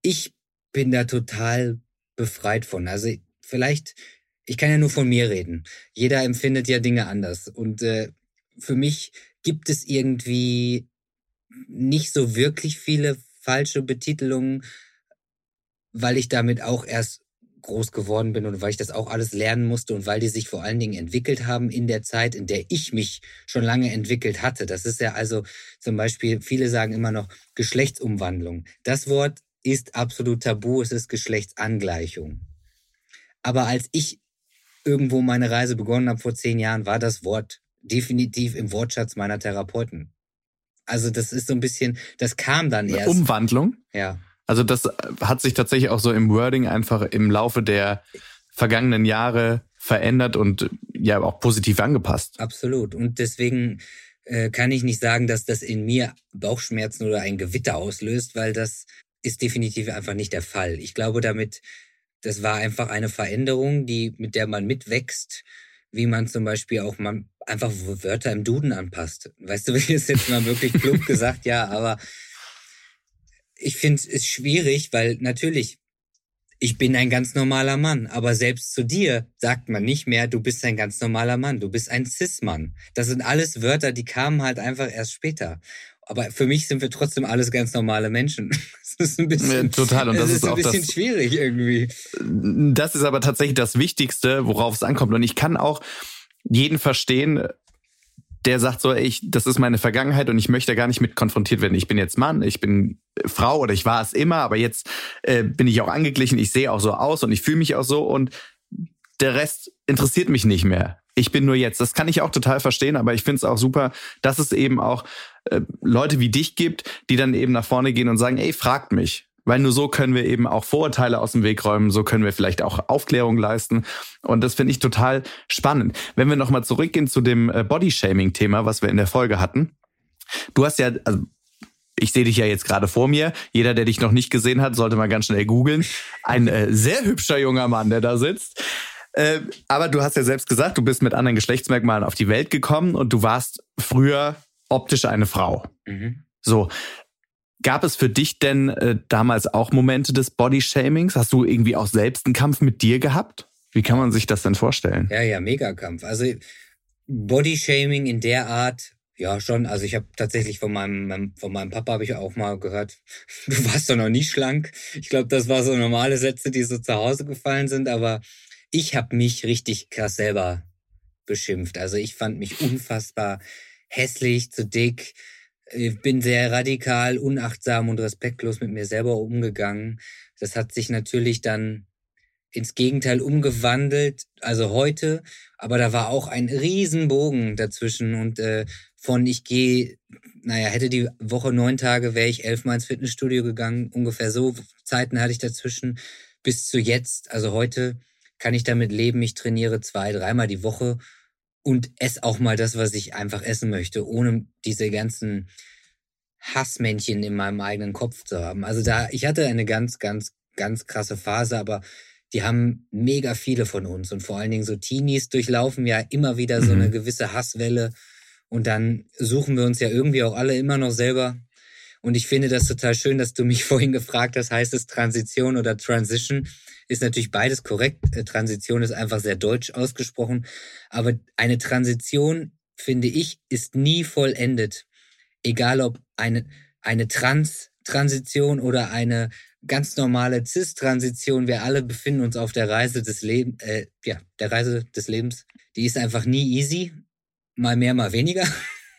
Ich bin da total befreit von. Also vielleicht, ich kann ja nur von mir reden. Jeder empfindet ja Dinge anders und äh, für mich gibt es irgendwie nicht so wirklich viele falsche Betitelungen, weil ich damit auch erst groß geworden bin und weil ich das auch alles lernen musste und weil die sich vor allen Dingen entwickelt haben in der Zeit, in der ich mich schon lange entwickelt hatte. Das ist ja also zum Beispiel, viele sagen immer noch Geschlechtsumwandlung. Das Wort ist absolut tabu, es ist Geschlechtsangleichung. Aber als ich irgendwo meine Reise begonnen habe vor zehn Jahren, war das Wort definitiv im Wortschatz meiner Therapeuten. Also das ist so ein bisschen, das kam dann erst. Umwandlung? Ja. Also das hat sich tatsächlich auch so im Wording einfach im Laufe der vergangenen Jahre verändert und ja auch positiv angepasst. Absolut. Und deswegen äh, kann ich nicht sagen, dass das in mir Bauchschmerzen oder ein Gewitter auslöst, weil das ist definitiv einfach nicht der Fall. Ich glaube damit, das war einfach eine Veränderung, die, mit der man mitwächst, wie man zum Beispiel auch man einfach Wörter im Duden anpasst. Weißt du, wie es jetzt mal wirklich plump gesagt, ja, aber ich finde es schwierig, weil natürlich, ich bin ein ganz normaler Mann, aber selbst zu dir sagt man nicht mehr, du bist ein ganz normaler Mann, du bist ein Cis-Mann. Das sind alles Wörter, die kamen halt einfach erst später. Aber für mich sind wir trotzdem alles ganz normale Menschen. Das ist ein bisschen, total. Und das, das ist, ist ein bisschen das, schwierig irgendwie. Das ist aber tatsächlich das Wichtigste, worauf es ankommt. Und ich kann auch jeden verstehen, der sagt so, ich, das ist meine Vergangenheit und ich möchte gar nicht mit konfrontiert werden. Ich bin jetzt Mann, ich bin Frau oder ich war es immer, aber jetzt äh, bin ich auch angeglichen, ich sehe auch so aus und ich fühle mich auch so und der Rest interessiert mich nicht mehr. Ich bin nur jetzt. Das kann ich auch total verstehen, aber ich finde es auch super, dass es eben auch äh, Leute wie dich gibt, die dann eben nach vorne gehen und sagen, ey, fragt mich. Weil nur so können wir eben auch Vorurteile aus dem Weg räumen, so können wir vielleicht auch Aufklärung leisten. Und das finde ich total spannend. Wenn wir nochmal zurückgehen zu dem äh, Bodyshaming-Thema, was wir in der Folge hatten. Du hast ja, also ich sehe dich ja jetzt gerade vor mir. Jeder, der dich noch nicht gesehen hat, sollte mal ganz schnell googeln. Ein äh, sehr hübscher junger Mann, der da sitzt. Äh, aber du hast ja selbst gesagt, du bist mit anderen Geschlechtsmerkmalen auf die Welt gekommen und du warst früher optisch eine Frau. Mhm. So. Gab es für dich denn äh, damals auch Momente des Bodyshamings? Hast du irgendwie auch selbst einen Kampf mit dir gehabt? Wie kann man sich das denn vorstellen? Ja, ja, Megakampf. Also Bodyshaming in der Art, ja schon. Also ich habe tatsächlich von meinem von meinem Papa habe ich auch mal gehört, du warst doch noch nie schlank. Ich glaube, das war so normale Sätze, die so zu Hause gefallen sind. Aber ich habe mich richtig krass selber beschimpft. Also ich fand mich unfassbar hässlich, zu dick. Ich bin sehr radikal, unachtsam und respektlos mit mir selber umgegangen. Das hat sich natürlich dann ins Gegenteil umgewandelt, also heute, aber da war auch ein Riesenbogen dazwischen und äh, von ich gehe, naja, hätte die Woche neun Tage, wäre ich elfmal ins Fitnessstudio gegangen, ungefähr so Zeiten hatte ich dazwischen, bis zu jetzt, also heute kann ich damit leben, ich trainiere zwei, dreimal die Woche und esse auch mal das, was ich einfach essen möchte, ohne diese ganzen Hassmännchen in meinem eigenen Kopf zu haben. Also da, ich hatte eine ganz, ganz, ganz krasse Phase, aber die haben mega viele von uns und vor allen Dingen so Teenies durchlaufen ja immer wieder so eine mhm. gewisse Hasswelle und dann suchen wir uns ja irgendwie auch alle immer noch selber. Und ich finde das total schön, dass du mich vorhin gefragt hast, heißt es Transition oder Transition? ist natürlich beides korrekt. Äh, Transition ist einfach sehr deutsch ausgesprochen. Aber eine Transition, finde ich, ist nie vollendet. Egal ob eine, eine Trans-Transition oder eine ganz normale Cis-Transition. Wir alle befinden uns auf der Reise des Lebens, äh, ja, der Reise des Lebens. Die ist einfach nie easy. Mal mehr, mal weniger.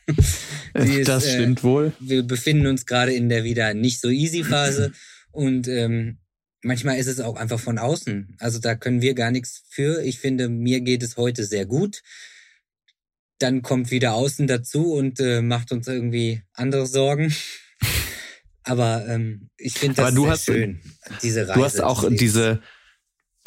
ist, das stimmt äh, wohl. Wir befinden uns gerade in der wieder nicht so easy Phase. Und ähm, manchmal ist es auch einfach von außen. Also da können wir gar nichts für. Ich finde, mir geht es heute sehr gut. Dann kommt wieder außen dazu und äh, macht uns irgendwie andere Sorgen. Aber ähm, ich finde das sehr hast, schön, diese Reise. Du hast auch diese,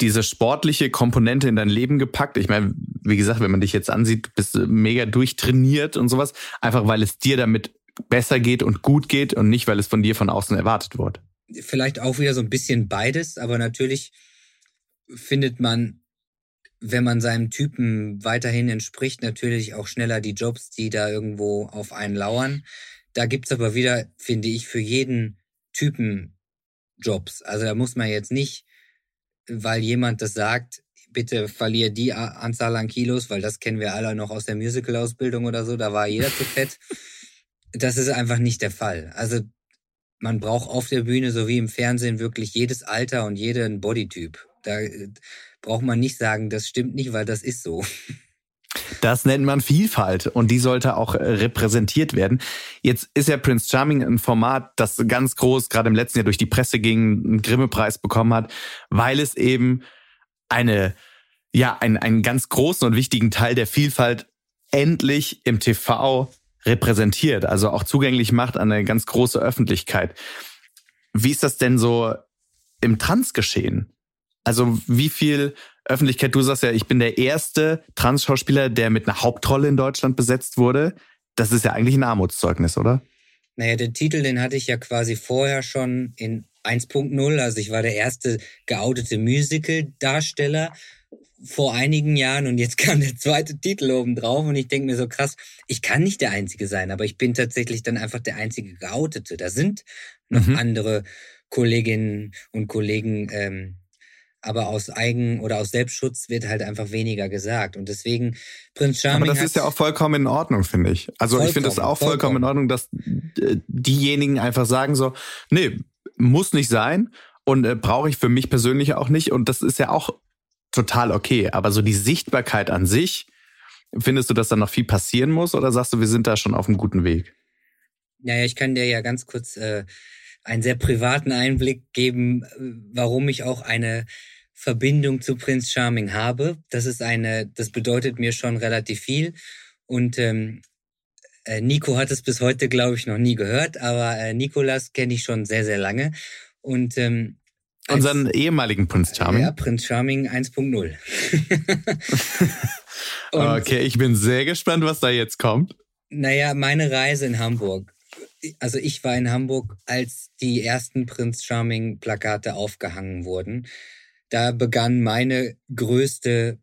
diese sportliche Komponente in dein Leben gepackt. Ich meine, wie gesagt, wenn man dich jetzt ansieht, bist du mega durchtrainiert und sowas. Einfach weil es dir damit besser geht und gut geht und nicht, weil es von dir von außen erwartet wird vielleicht auch wieder so ein bisschen beides, aber natürlich findet man, wenn man seinem Typen weiterhin entspricht, natürlich auch schneller die Jobs, die da irgendwo auf einen lauern. Da gibt's aber wieder, finde ich, für jeden Typen Jobs. Also da muss man jetzt nicht, weil jemand das sagt, bitte verliere die Anzahl an Kilos, weil das kennen wir alle noch aus der Musical-Ausbildung oder so, da war jeder zu fett. Das ist einfach nicht der Fall. Also man braucht auf der Bühne sowie im Fernsehen wirklich jedes Alter und jeden Bodytyp. Da äh, braucht man nicht sagen, das stimmt nicht, weil das ist so. Das nennt man Vielfalt und die sollte auch äh, repräsentiert werden. Jetzt ist ja Prince Charming ein Format, das ganz groß gerade im letzten Jahr durch die Presse ging, einen Grimme-Preis bekommen hat, weil es eben eine, ja, einen, einen ganz großen und wichtigen Teil der Vielfalt endlich im TV repräsentiert, also auch zugänglich macht an eine ganz große Öffentlichkeit. Wie ist das denn so im Trans-Geschehen? Also wie viel Öffentlichkeit, du sagst ja, ich bin der erste Trans-Schauspieler, der mit einer Hauptrolle in Deutschland besetzt wurde. Das ist ja eigentlich ein Armutszeugnis, oder? Naja, den Titel, den hatte ich ja quasi vorher schon in 1.0. Also ich war der erste geoutete Musical-Darsteller vor einigen Jahren und jetzt kam der zweite Titel oben drauf und ich denke mir so krass, ich kann nicht der Einzige sein, aber ich bin tatsächlich dann einfach der einzige Geoutete. Da sind noch mhm. andere Kolleginnen und Kollegen, ähm, aber aus Eigen- oder aus Selbstschutz wird halt einfach weniger gesagt. Und deswegen, Prinz Charming. Aber das ist ja auch vollkommen in Ordnung, finde ich. Also ich finde das auch vollkommen, vollkommen in Ordnung, dass äh, diejenigen einfach sagen so, nee, muss nicht sein und äh, brauche ich für mich persönlich auch nicht. Und das ist ja auch total okay. Aber so die Sichtbarkeit an sich, findest du, dass da noch viel passieren muss oder sagst du, wir sind da schon auf einem guten Weg? Naja, ich kann dir ja ganz kurz äh, einen sehr privaten Einblick geben, warum ich auch eine Verbindung zu Prinz Charming habe. Das ist eine, das bedeutet mir schon relativ viel. Und ähm, äh, Nico hat es bis heute, glaube ich, noch nie gehört, aber äh, Nikolas kenne ich schon sehr, sehr lange. Und ähm, Unseren ehemaligen Prinz Charming. Ja, Prinz Charming 1.0. okay, ich bin sehr gespannt, was da jetzt kommt. Naja, meine Reise in Hamburg. Also ich war in Hamburg, als die ersten Prinz Charming Plakate aufgehangen wurden. Da begann meine größte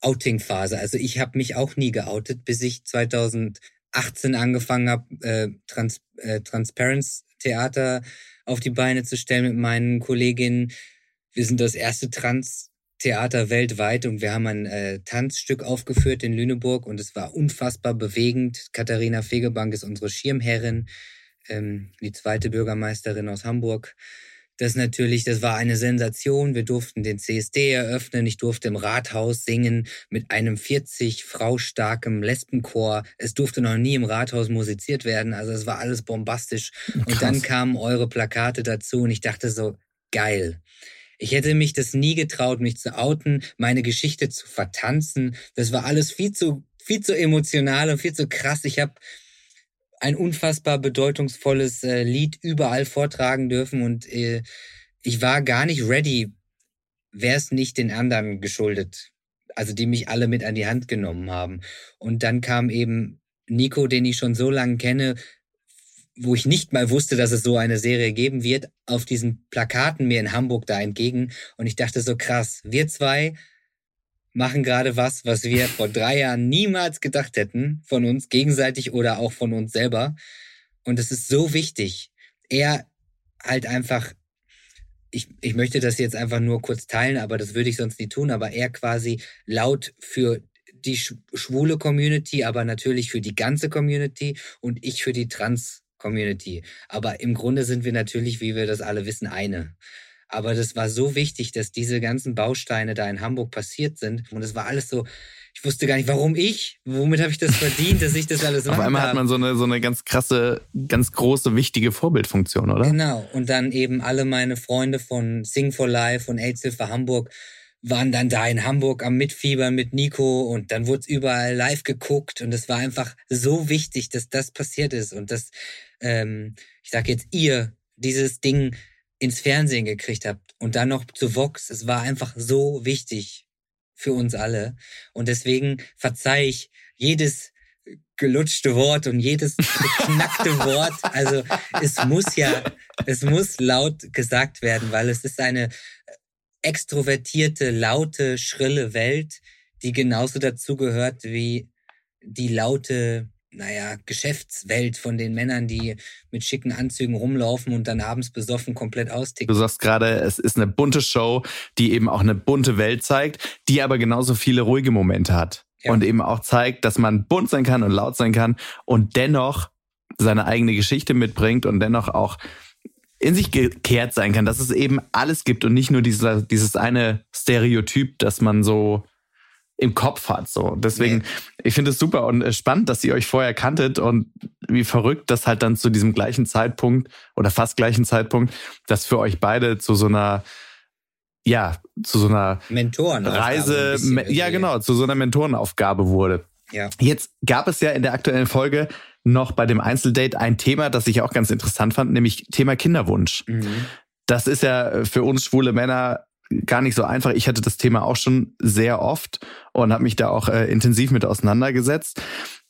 Outing-Phase. Also ich habe mich auch nie geoutet, bis ich 2018 angefangen habe, äh, Trans äh, Transparenz Theater auf die Beine zu stellen mit meinen Kolleginnen. Wir sind das erste Trans-Theater weltweit und wir haben ein äh, Tanzstück aufgeführt in Lüneburg und es war unfassbar bewegend. Katharina Fegebank ist unsere Schirmherrin, ähm, die zweite Bürgermeisterin aus Hamburg. Das natürlich, das war eine Sensation. Wir durften den CSD eröffnen. Ich durfte im Rathaus singen mit einem 40 Frau starkem Lesbenchor. Es durfte noch nie im Rathaus musiziert werden. Also es war alles bombastisch. Krass. Und dann kamen eure Plakate dazu und ich dachte so, geil. Ich hätte mich das nie getraut, mich zu outen, meine Geschichte zu vertanzen. Das war alles viel zu, viel zu emotional und viel zu krass. Ich habe ein unfassbar bedeutungsvolles äh, Lied überall vortragen dürfen und äh, ich war gar nicht ready, wäre es nicht den anderen geschuldet. Also die mich alle mit an die Hand genommen haben. Und dann kam eben Nico, den ich schon so lange kenne, wo ich nicht mal wusste, dass es so eine Serie geben wird, auf diesen Plakaten mir in Hamburg da entgegen. Und ich dachte so krass, wir zwei machen gerade was, was wir vor drei Jahren niemals gedacht hätten von uns gegenseitig oder auch von uns selber. Und es ist so wichtig. Er halt einfach, ich, ich möchte das jetzt einfach nur kurz teilen, aber das würde ich sonst nie tun, aber er quasi laut für die schwule Community, aber natürlich für die ganze Community und ich für die Trans-Community. Aber im Grunde sind wir natürlich, wie wir das alle wissen, eine. Aber das war so wichtig, dass diese ganzen Bausteine da in Hamburg passiert sind. Und es war alles so, ich wusste gar nicht, warum ich, womit habe ich das verdient, dass ich das alles mache. Auf einmal hat man so eine, so eine ganz krasse, ganz große, wichtige Vorbildfunktion, oder? Genau. Und dann eben alle meine Freunde von Sing for Life und AIDS Hilfe Hamburg waren dann da in Hamburg am Mitfiebern mit Nico und dann wurde es überall live geguckt und es war einfach so wichtig, dass das passiert ist und dass, ähm, ich sag jetzt ihr, dieses Ding ins Fernsehen gekriegt habt und dann noch zu Vox. Es war einfach so wichtig für uns alle. Und deswegen verzeih ich jedes gelutschte Wort und jedes geknackte Wort. Also es muss ja, es muss laut gesagt werden, weil es ist eine extrovertierte, laute, schrille Welt, die genauso dazugehört wie die laute naja, Geschäftswelt von den Männern, die mit schicken Anzügen rumlaufen und dann abends besoffen komplett austicken. Du sagst gerade, es ist eine bunte Show, die eben auch eine bunte Welt zeigt, die aber genauso viele ruhige Momente hat. Ja. Und eben auch zeigt, dass man bunt sein kann und laut sein kann und dennoch seine eigene Geschichte mitbringt und dennoch auch in sich gekehrt sein kann, dass es eben alles gibt und nicht nur dieser, dieses eine Stereotyp, das man so im Kopf hat. So. Deswegen, nee. ich finde es super und äh, spannend, dass ihr euch vorher kanntet und wie verrückt, dass halt dann zu diesem gleichen Zeitpunkt oder fast gleichen Zeitpunkt, das für euch beide zu so einer ja, zu so einer Mentorenaufgabe Reise, ja genau, zu so einer Mentorenaufgabe wurde. Ja. Jetzt gab es ja in der aktuellen Folge noch bei dem Einzeldate ein Thema, das ich auch ganz interessant fand, nämlich Thema Kinderwunsch. Mhm. Das ist ja für uns schwule Männer gar nicht so einfach. Ich hatte das Thema auch schon sehr oft und habe mich da auch äh, intensiv mit auseinandergesetzt.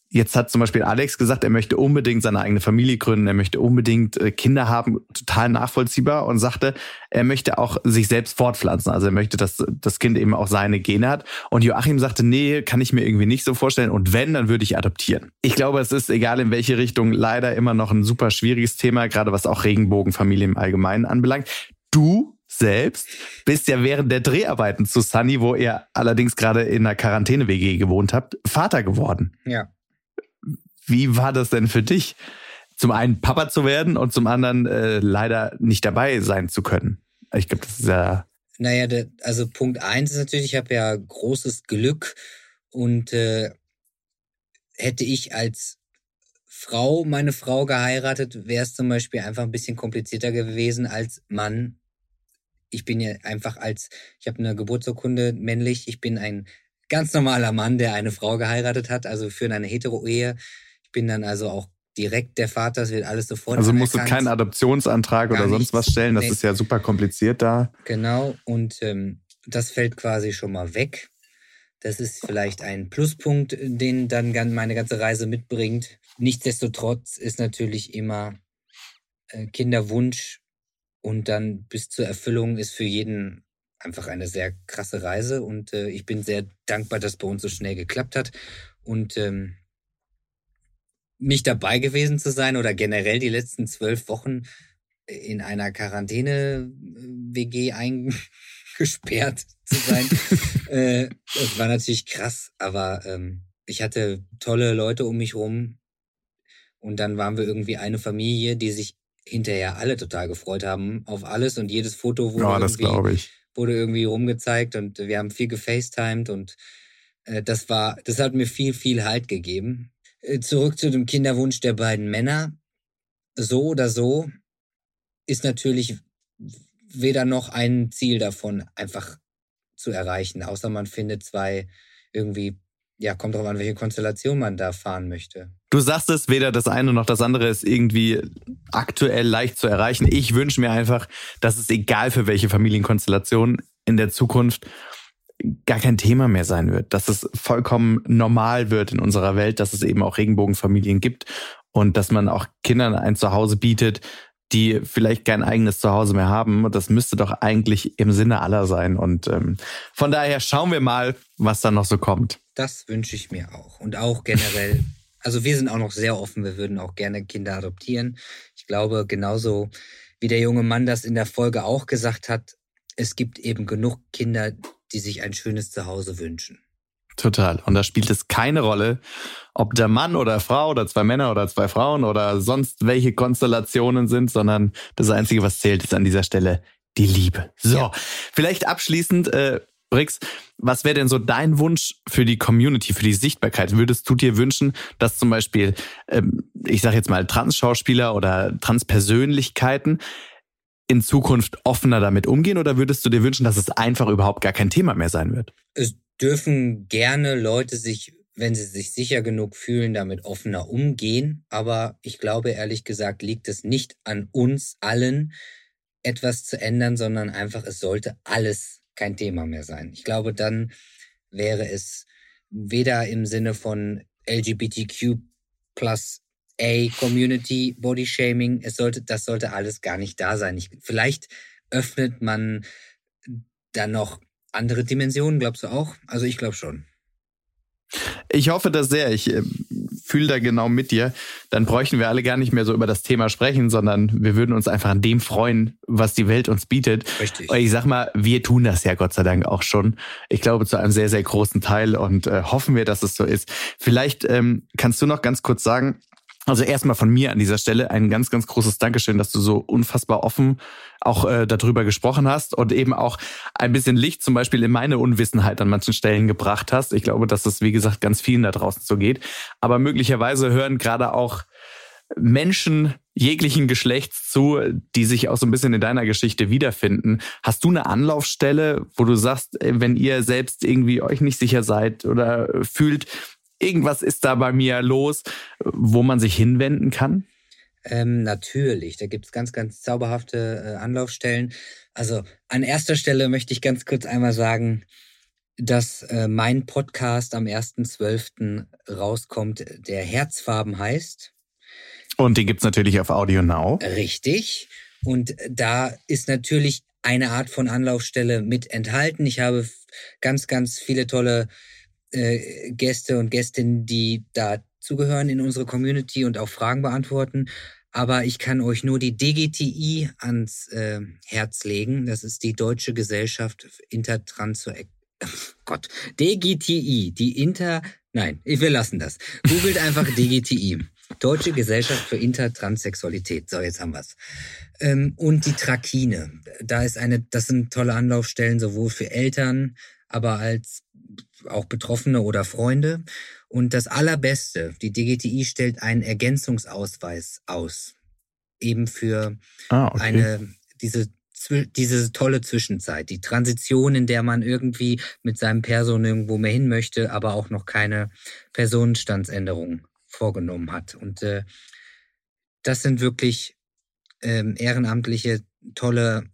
Jetzt hat zum Beispiel Alex gesagt, er möchte unbedingt seine eigene Familie gründen, er möchte unbedingt äh, Kinder haben, total nachvollziehbar und sagte, er möchte auch sich selbst fortpflanzen. Also er möchte, dass das Kind eben auch seine Gene hat. Und Joachim sagte, nee, kann ich mir irgendwie nicht so vorstellen. Und wenn, dann würde ich adoptieren. Ich glaube, es ist egal in welche Richtung leider immer noch ein super schwieriges Thema, gerade was auch Regenbogenfamilien im Allgemeinen anbelangt. Du selbst bist ja während der Dreharbeiten zu Sunny, wo ihr allerdings gerade in einer Quarantäne-WG gewohnt habt, Vater geworden. Ja. Wie war das denn für dich? Zum einen Papa zu werden und zum anderen äh, leider nicht dabei sein zu können. Ich glaube, das ist ja. Naja, der, also Punkt eins ist natürlich, ich habe ja großes Glück und äh, hätte ich als Frau meine Frau geheiratet, wäre es zum Beispiel einfach ein bisschen komplizierter gewesen als Mann ich bin ja einfach als, ich habe eine Geburtsurkunde männlich, ich bin ein ganz normaler Mann, der eine Frau geheiratet hat, also für eine Hetero-Ehe. Ich bin dann also auch direkt der Vater, es wird alles sofort Also musst du keinen Adoptionsantrag oder sonst nichts. was stellen, das nee. ist ja super kompliziert da. Genau, und ähm, das fällt quasi schon mal weg. Das ist vielleicht ein Pluspunkt, den dann meine ganze Reise mitbringt. Nichtsdestotrotz ist natürlich immer äh, Kinderwunsch und dann bis zur Erfüllung ist für jeden einfach eine sehr krasse Reise. Und äh, ich bin sehr dankbar, dass bei uns so schnell geklappt hat. Und ähm, nicht dabei gewesen zu sein oder generell die letzten zwölf Wochen in einer Quarantäne-WG eingesperrt zu sein, äh, das war natürlich krass. Aber ähm, ich hatte tolle Leute um mich rum. Und dann waren wir irgendwie eine Familie, die sich hinterher alle total gefreut haben auf alles und jedes Foto wurde, ja, irgendwie, wurde irgendwie rumgezeigt und wir haben viel gefacetimed und äh, das war, das hat mir viel, viel Halt gegeben. Äh, zurück zu dem Kinderwunsch der beiden Männer. So oder so ist natürlich weder noch ein Ziel davon einfach zu erreichen, außer man findet zwei irgendwie ja, kommt drauf an, welche Konstellation man da fahren möchte. Du sagst es, weder das eine noch das andere ist irgendwie aktuell leicht zu erreichen. Ich wünsche mir einfach, dass es egal für welche Familienkonstellation in der Zukunft gar kein Thema mehr sein wird, dass es vollkommen normal wird in unserer Welt, dass es eben auch Regenbogenfamilien gibt und dass man auch Kindern ein Zuhause bietet, die vielleicht kein eigenes Zuhause mehr haben. Und das müsste doch eigentlich im Sinne aller sein. Und ähm, von daher schauen wir mal, was da noch so kommt. Das wünsche ich mir auch. Und auch generell, also wir sind auch noch sehr offen, wir würden auch gerne Kinder adoptieren. Ich glaube, genauso wie der junge Mann das in der Folge auch gesagt hat, es gibt eben genug Kinder, die sich ein schönes Zuhause wünschen. Total. Und da spielt es keine Rolle, ob der Mann oder Frau oder zwei Männer oder zwei Frauen oder sonst welche Konstellationen sind, sondern das Einzige, was zählt, ist an dieser Stelle die Liebe. So, ja. vielleicht abschließend, äh, Brix, was wäre denn so dein Wunsch für die Community, für die Sichtbarkeit? Würdest du dir wünschen, dass zum Beispiel, ähm, ich sage jetzt mal, Trans-Schauspieler oder Trans-Persönlichkeiten in Zukunft offener damit umgehen oder würdest du dir wünschen, dass es einfach überhaupt gar kein Thema mehr sein wird? Es dürfen gerne Leute sich, wenn sie sich sicher genug fühlen, damit offener umgehen. Aber ich glaube, ehrlich gesagt, liegt es nicht an uns allen, etwas zu ändern, sondern einfach, es sollte alles kein Thema mehr sein. Ich glaube, dann wäre es weder im Sinne von LGBTQ plus A Community Body Shaming, es sollte, das sollte alles gar nicht da sein. Ich, vielleicht öffnet man dann noch andere Dimensionen, glaubst du auch? Also ich glaube schon. Ich hoffe das sehr. Ich äh, fühle da genau mit dir. Dann bräuchten wir alle gar nicht mehr so über das Thema sprechen, sondern wir würden uns einfach an dem freuen, was die Welt uns bietet. Richtig. Und ich sag mal, wir tun das ja Gott sei Dank auch schon. Ich glaube zu einem sehr, sehr großen Teil und äh, hoffen wir, dass es so ist. Vielleicht ähm, kannst du noch ganz kurz sagen, also erstmal von mir an dieser Stelle ein ganz, ganz großes Dankeschön, dass du so unfassbar offen auch äh, darüber gesprochen hast und eben auch ein bisschen Licht zum Beispiel in meine Unwissenheit an manchen Stellen gebracht hast. Ich glaube, dass das, wie gesagt, ganz vielen da draußen so geht. Aber möglicherweise hören gerade auch Menschen jeglichen Geschlechts zu, die sich auch so ein bisschen in deiner Geschichte wiederfinden. Hast du eine Anlaufstelle, wo du sagst, wenn ihr selbst irgendwie euch nicht sicher seid oder fühlt, irgendwas ist da bei mir los, wo man sich hinwenden kann? Ähm, natürlich, da gibt's ganz, ganz zauberhafte äh, Anlaufstellen. Also an erster Stelle möchte ich ganz kurz einmal sagen, dass äh, mein Podcast am 1.12. rauskommt, der Herzfarben heißt. Und den gibt's natürlich auf Audio Now. Richtig. Und da ist natürlich eine Art von Anlaufstelle mit enthalten. Ich habe ganz, ganz viele tolle äh, Gäste und Gästinnen, die da zugehören in unsere Community und auch Fragen beantworten. Aber ich kann euch nur die DGTI ans äh, Herz legen. Das ist die Deutsche Gesellschaft Intertrans Gott, DGTI, die Inter, nein, wir lassen das. Googelt einfach DGTI. Deutsche Gesellschaft für Intertranssexualität. So, jetzt haben wir's. Ähm, und die Trakine. Da ist eine, das sind tolle Anlaufstellen, sowohl für Eltern, aber als auch Betroffene oder Freunde. Und das Allerbeste, die DGTI stellt einen Ergänzungsausweis aus. Eben für Ah, okay. eine, diese, diese tolle Zwischenzeit, die Transition, in der man irgendwie mit seinem Person irgendwo mehr hin möchte, aber auch noch keine Personenstandsänderung vorgenommen hat. Und äh, das sind wirklich ähm, ehrenamtliche, tolle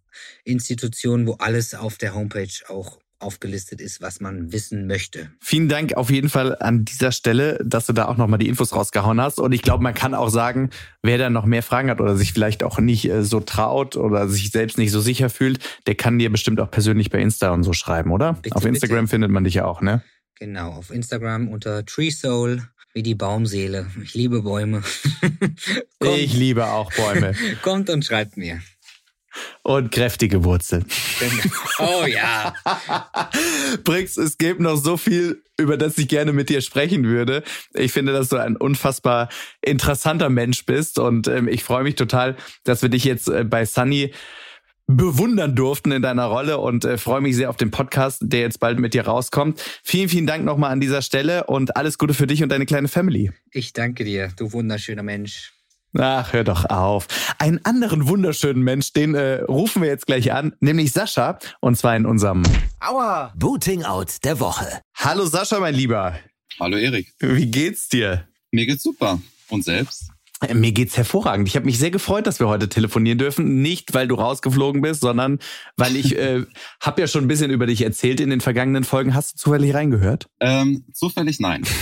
Institutionen, wo alles auf der Homepage auch aufgelistet ist, was man wissen möchte. Vielen Dank auf jeden Fall an dieser Stelle, dass du da auch nochmal die Infos rausgehauen hast. Und ich glaube, man kann auch sagen, wer da noch mehr Fragen hat oder sich vielleicht auch nicht äh, so traut oder sich selbst nicht so sicher fühlt, der kann dir bestimmt auch persönlich bei Insta und so schreiben, oder? Bitte, auf Instagram bitte. findet man dich ja auch, ne? Genau, auf Instagram unter TreeSoul, wie die Baumseele. Ich liebe Bäume. Ich liebe auch Bäume kommt und schreibt mir. Und kräftige Wurzeln. Oh ja. Brix, es gibt noch so viel, über das ich gerne mit dir sprechen würde. Ich finde, dass du ein unfassbar interessanter Mensch bist und ähm, ich freue mich total, dass wir dich jetzt äh, bei Sunny bewundern durften in deiner Rolle und äh, freue mich sehr auf den Podcast, der jetzt bald mit dir rauskommt. Vielen, vielen Dank nochmal an dieser Stelle und alles Gute für dich und deine kleine Family. Ich danke dir, du wunderschöner Mensch. Ach, hör doch auf. Einen anderen wunderschönen Mensch, den äh, rufen wir jetzt gleich an, nämlich Sascha und zwar in unserem Aua! Booting Out der Woche. Hallo Sascha, mein Lieber. Hallo Erik, Wie geht's dir? mir geht's super. Und selbst? Mir geht's hervorragend. Ich habe mich sehr gefreut, dass wir heute telefonieren dürfen. Nicht, weil du rausgeflogen bist, sondern weil ich äh, habe ja schon ein bisschen über dich erzählt in den vergangenen Folgen. Hast du zufällig reingehört? Ähm, zufällig nein.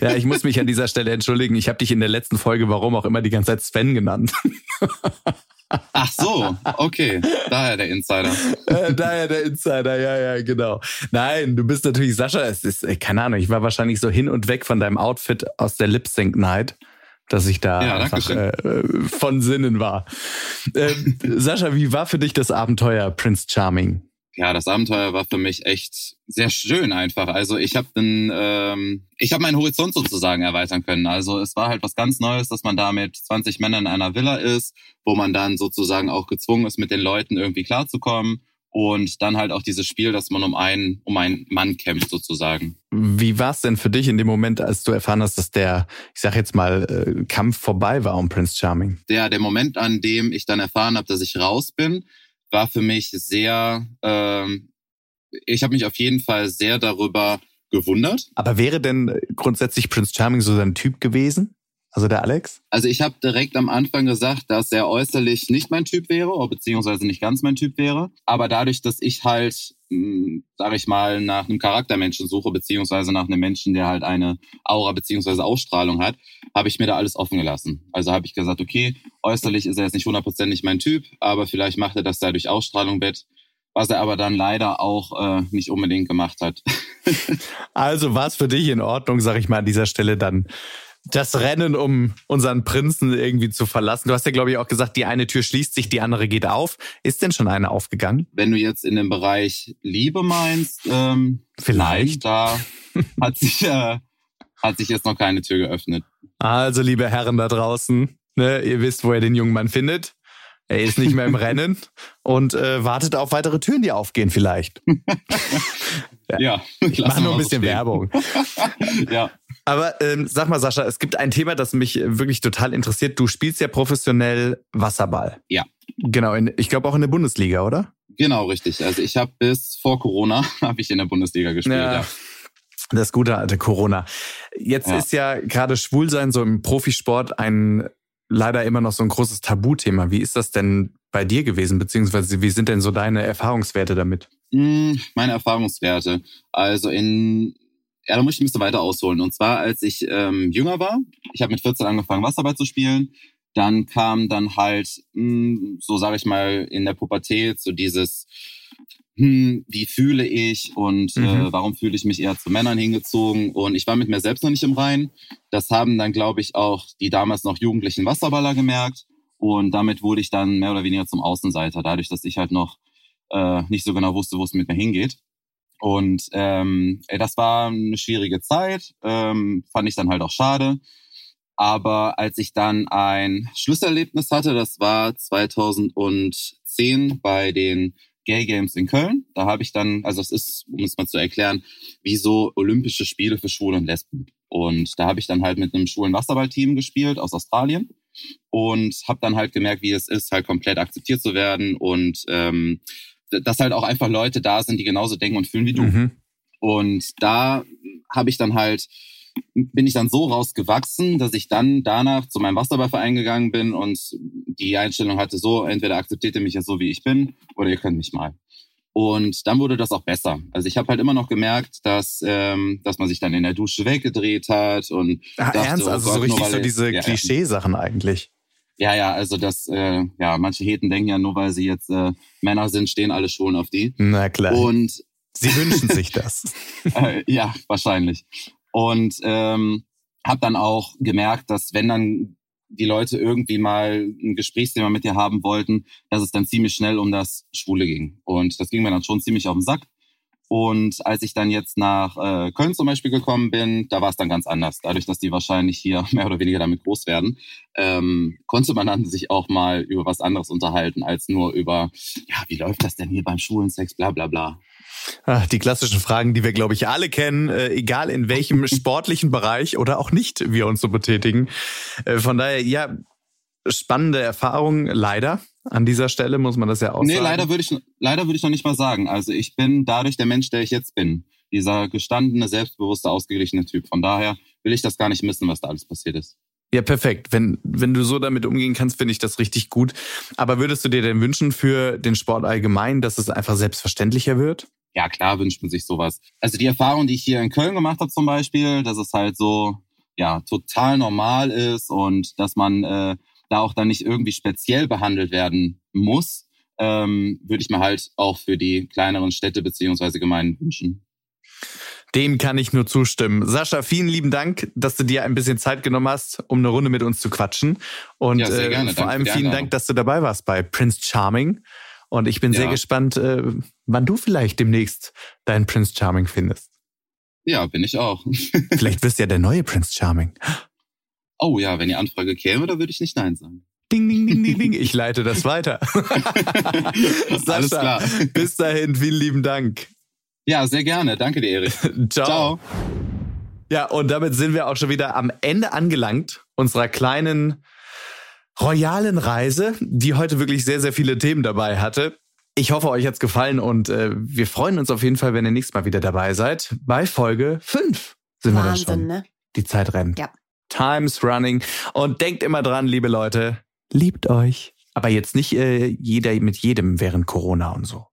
Ja, ich muss mich an dieser Stelle entschuldigen. Ich habe dich in der letzten Folge, warum auch immer, die ganze Zeit Sven genannt. Ach so, okay. Daher der Insider. äh, daher der Insider, ja, ja, genau. Nein, du bist natürlich Sascha. Es ist, äh, keine Ahnung, ich war wahrscheinlich so hin und weg von deinem Outfit aus der Lip Sync Night, dass ich da Ja, einfach dankeschön. äh, von Sinnen war. Ähm, Sascha, wie war für dich das Abenteuer Prince Charming? Ja, das Abenteuer war für mich echt sehr schön einfach. Also ich habe ähm, ich habe meinen Horizont sozusagen erweitern können. Also es war halt was ganz Neues, dass man da mit 20 Männern in einer Villa ist, wo man dann sozusagen auch gezwungen ist, mit den Leuten irgendwie klarzukommen. Und dann halt auch dieses Spiel, dass man um einen, um einen Mann kämpft sozusagen. Wie war es denn für dich in dem Moment, als du erfahren hast, dass der, ich sag jetzt mal, äh, Kampf vorbei war um Prince Charming? der, der Moment, an dem ich dann erfahren habe, dass ich raus bin, war für mich sehr, ähm, ich habe mich auf jeden Fall sehr darüber gewundert. Aber wäre denn grundsätzlich Prince Charming so sein Typ gewesen? Also der Alex? Also ich habe direkt am Anfang gesagt, dass er äußerlich nicht mein Typ wäre, oder beziehungsweise nicht ganz mein Typ wäre. Aber dadurch, dass ich halt, sage ich mal, nach einem Charaktermenschen suche, beziehungsweise nach einem Menschen, der halt eine Aura beziehungsweise Ausstrahlung hat, habe ich mir da alles offen gelassen. Also habe ich gesagt, okay, äußerlich ist er jetzt nicht hundertprozentig mein Typ, aber vielleicht macht er das da durch Ausstrahlung wett, was er aber dann leider auch äh, nicht unbedingt gemacht hat. Also war es für dich in Ordnung, sag ich mal an dieser Stelle dann das Rennen, um unseren Prinzen irgendwie zu verlassen. Du hast ja, glaube ich, auch gesagt, die eine Tür schließt sich, die andere geht auf. Ist denn schon eine aufgegangen? Wenn du jetzt in dem Bereich Liebe meinst, ähm, vielleicht, da hat sich, äh, hat sich jetzt noch keine Tür geöffnet. Also, liebe Herren da draußen, ne, ihr wisst, wo ihr den jungen Mann findet. Er ist nicht mehr im Rennen und äh, wartet auf weitere Türen, die aufgehen vielleicht. ja, ich mache nur ein bisschen so Werbung. ja. Aber ähm, sag mal, Sascha, es gibt ein Thema, das mich wirklich total interessiert. Du spielst ja professionell Wasserball. Ja. Genau, in, ich glaube auch in der Bundesliga, oder? Genau, richtig. Also ich habe bis vor Corona habe ich in der Bundesliga gespielt. Ja. ja. Das gute alte Corona. Jetzt ja. ist ja gerade Schwulsein so im Profisport ein leider immer noch so ein großes Tabuthema. Wie ist das denn bei dir gewesen, beziehungsweise wie sind denn so deine Erfahrungswerte damit? Hm, meine Erfahrungswerte. Also in, ja, da muss ich ein bisschen weiter ausholen. Und zwar, als ich ähm, jünger war, ich habe mit 14 angefangen, Wasserball zu spielen. Dann kam dann halt, mh, hm, so sage ich mal, in der Pubertät so dieses hm, wie fühle ich und äh, mhm. äh, warum fühle ich mich eher zu Männern hingezogen. Und ich war mit mir selbst noch nicht im Rein. Das haben dann, glaube ich, auch die damals noch jugendlichen Wasserballer gemerkt. Und damit wurde ich dann mehr oder weniger zum Außenseiter, dadurch, dass ich halt noch äh, nicht so genau wusste, wo es mit mir hingeht. Und ähm, das war eine schwierige Zeit, ähm, fand ich dann halt auch schade. Aber als ich dann ein Schlüsselerlebnis hatte, das war 2010 bei den Gay Games in Köln. Da habe ich dann, also es ist, um es mal zu erklären, wie so Olympische Spiele für Schwule und Lesben. Und da habe ich dann halt mit einem schwulen Wasserballteam gespielt aus Australien und habe dann halt gemerkt, wie es ist, halt komplett akzeptiert zu werden und ähm, dass halt auch einfach Leute da sind, die genauso denken und fühlen wie du. Mhm. Und da habe ich dann halt bin ich dann so rausgewachsen, dass ich dann danach zu meinem Wasserballverein gegangen bin und die Einstellung hatte so, entweder akzeptiert ihr mich ja so, wie ich bin, oder ihr könnt mich mal. Und dann wurde das auch besser. Also ich habe halt immer noch gemerkt, dass, ähm, dass man sich dann in der Dusche weggedreht hat und Ach, dachte, ernst? Oh also Gott, so richtig so diese ja, Klischeesachen eigentlich. Ja, ja, also das, äh, ja, manche Heten denken ja nur, weil sie jetzt äh, Männer sind, stehen alle schon auf die. Na klar. Und sie wünschen sich das. äh, ja, wahrscheinlich. Und ähm, habe dann auch gemerkt, dass wenn dann die Leute irgendwie mal ein Gesprächsthema mit dir haben wollten, dass es dann ziemlich schnell um das Schwule ging. Und das ging mir dann schon ziemlich auf den Sack. Und als ich dann jetzt nach äh, Köln zum Beispiel gekommen bin, da war es dann ganz anders. Dadurch, dass die wahrscheinlich hier mehr oder weniger damit groß werden, ähm, konnte man dann sich auch mal über was anderes unterhalten, als nur über, ja, wie läuft das denn hier beim Schulensex, bla bla bla. Ach, die klassischen Fragen, die wir, glaube ich, alle kennen, äh, egal in welchem sportlichen Bereich oder auch nicht wir uns so betätigen. Äh, von daher, ja, spannende Erfahrung, leider. An dieser Stelle muss man das ja auch nee, sagen. Nee, leider würde ich, leider würde ich noch nicht mal sagen. Also ich bin dadurch der Mensch, der ich jetzt bin. Dieser gestandene, selbstbewusste, ausgeglichene Typ. Von daher will ich das gar nicht missen, was da alles passiert ist. Ja, perfekt. Wenn, wenn du so damit umgehen kannst, finde ich das richtig gut. Aber würdest du dir denn wünschen für den Sport allgemein, dass es einfach selbstverständlicher wird? ja klar wünscht man sich sowas. Also die Erfahrung, die ich hier in Köln gemacht habe zum Beispiel, dass es halt so ja total normal ist und dass man äh, da auch dann nicht irgendwie speziell behandelt werden muss, ähm, würde ich mir halt auch für die kleineren Städte beziehungsweise Gemeinden wünschen. Dem kann ich nur zustimmen. Sascha, vielen lieben Dank, dass du dir ein bisschen Zeit genommen hast, um eine Runde mit uns zu quatschen. Und ja, äh, vor allem vielen Dank, dass du dabei warst bei Prince Charming. Und ich bin ja. sehr gespannt, äh, wann du vielleicht demnächst deinen Prince Charming findest. Ja, bin ich auch. vielleicht wirst du ja der neue Prince Charming. Oh ja, wenn die Anfrage käme, dann würde ich nicht Nein sagen. Ding, ding, ding, ding, ding. Ich leite das weiter. Sascha, Alles klar. Bis dahin, vielen lieben Dank. Ja, sehr gerne. Danke dir, Erik. Ciao. Ciao. Ja, und damit sind wir auch schon wieder am Ende angelangt unserer kleinen royalen Reise, die heute wirklich sehr, sehr viele Themen dabei hatte. Ich hoffe, euch hat's gefallen und äh, wir freuen uns auf jeden Fall, wenn ihr nächstes Mal wieder dabei seid. Bei Folge 5 sind Wahnsinn, wir dann schon. Ne? Die Zeit rennt. Ja. Time's running. Und denkt immer dran, liebe Leute, liebt euch. Aber jetzt nicht äh, jeder mit jedem während Corona und so.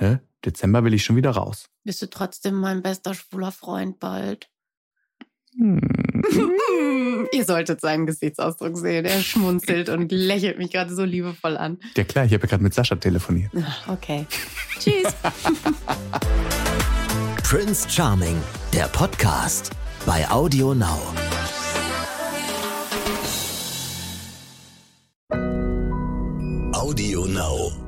Ne? Dezember will ich schon wieder raus. Bist du trotzdem mein bester schwuler Freund bald? Hm. Ihr solltet seinen Gesichtsausdruck sehen. Er schmunzelt und lächelt mich gerade so liebevoll an. Ja klar, ich habe ja gerade mit Sascha telefoniert. Okay. Tschüss. Prince Charming, der Podcast bei Audio Now. Audio Now.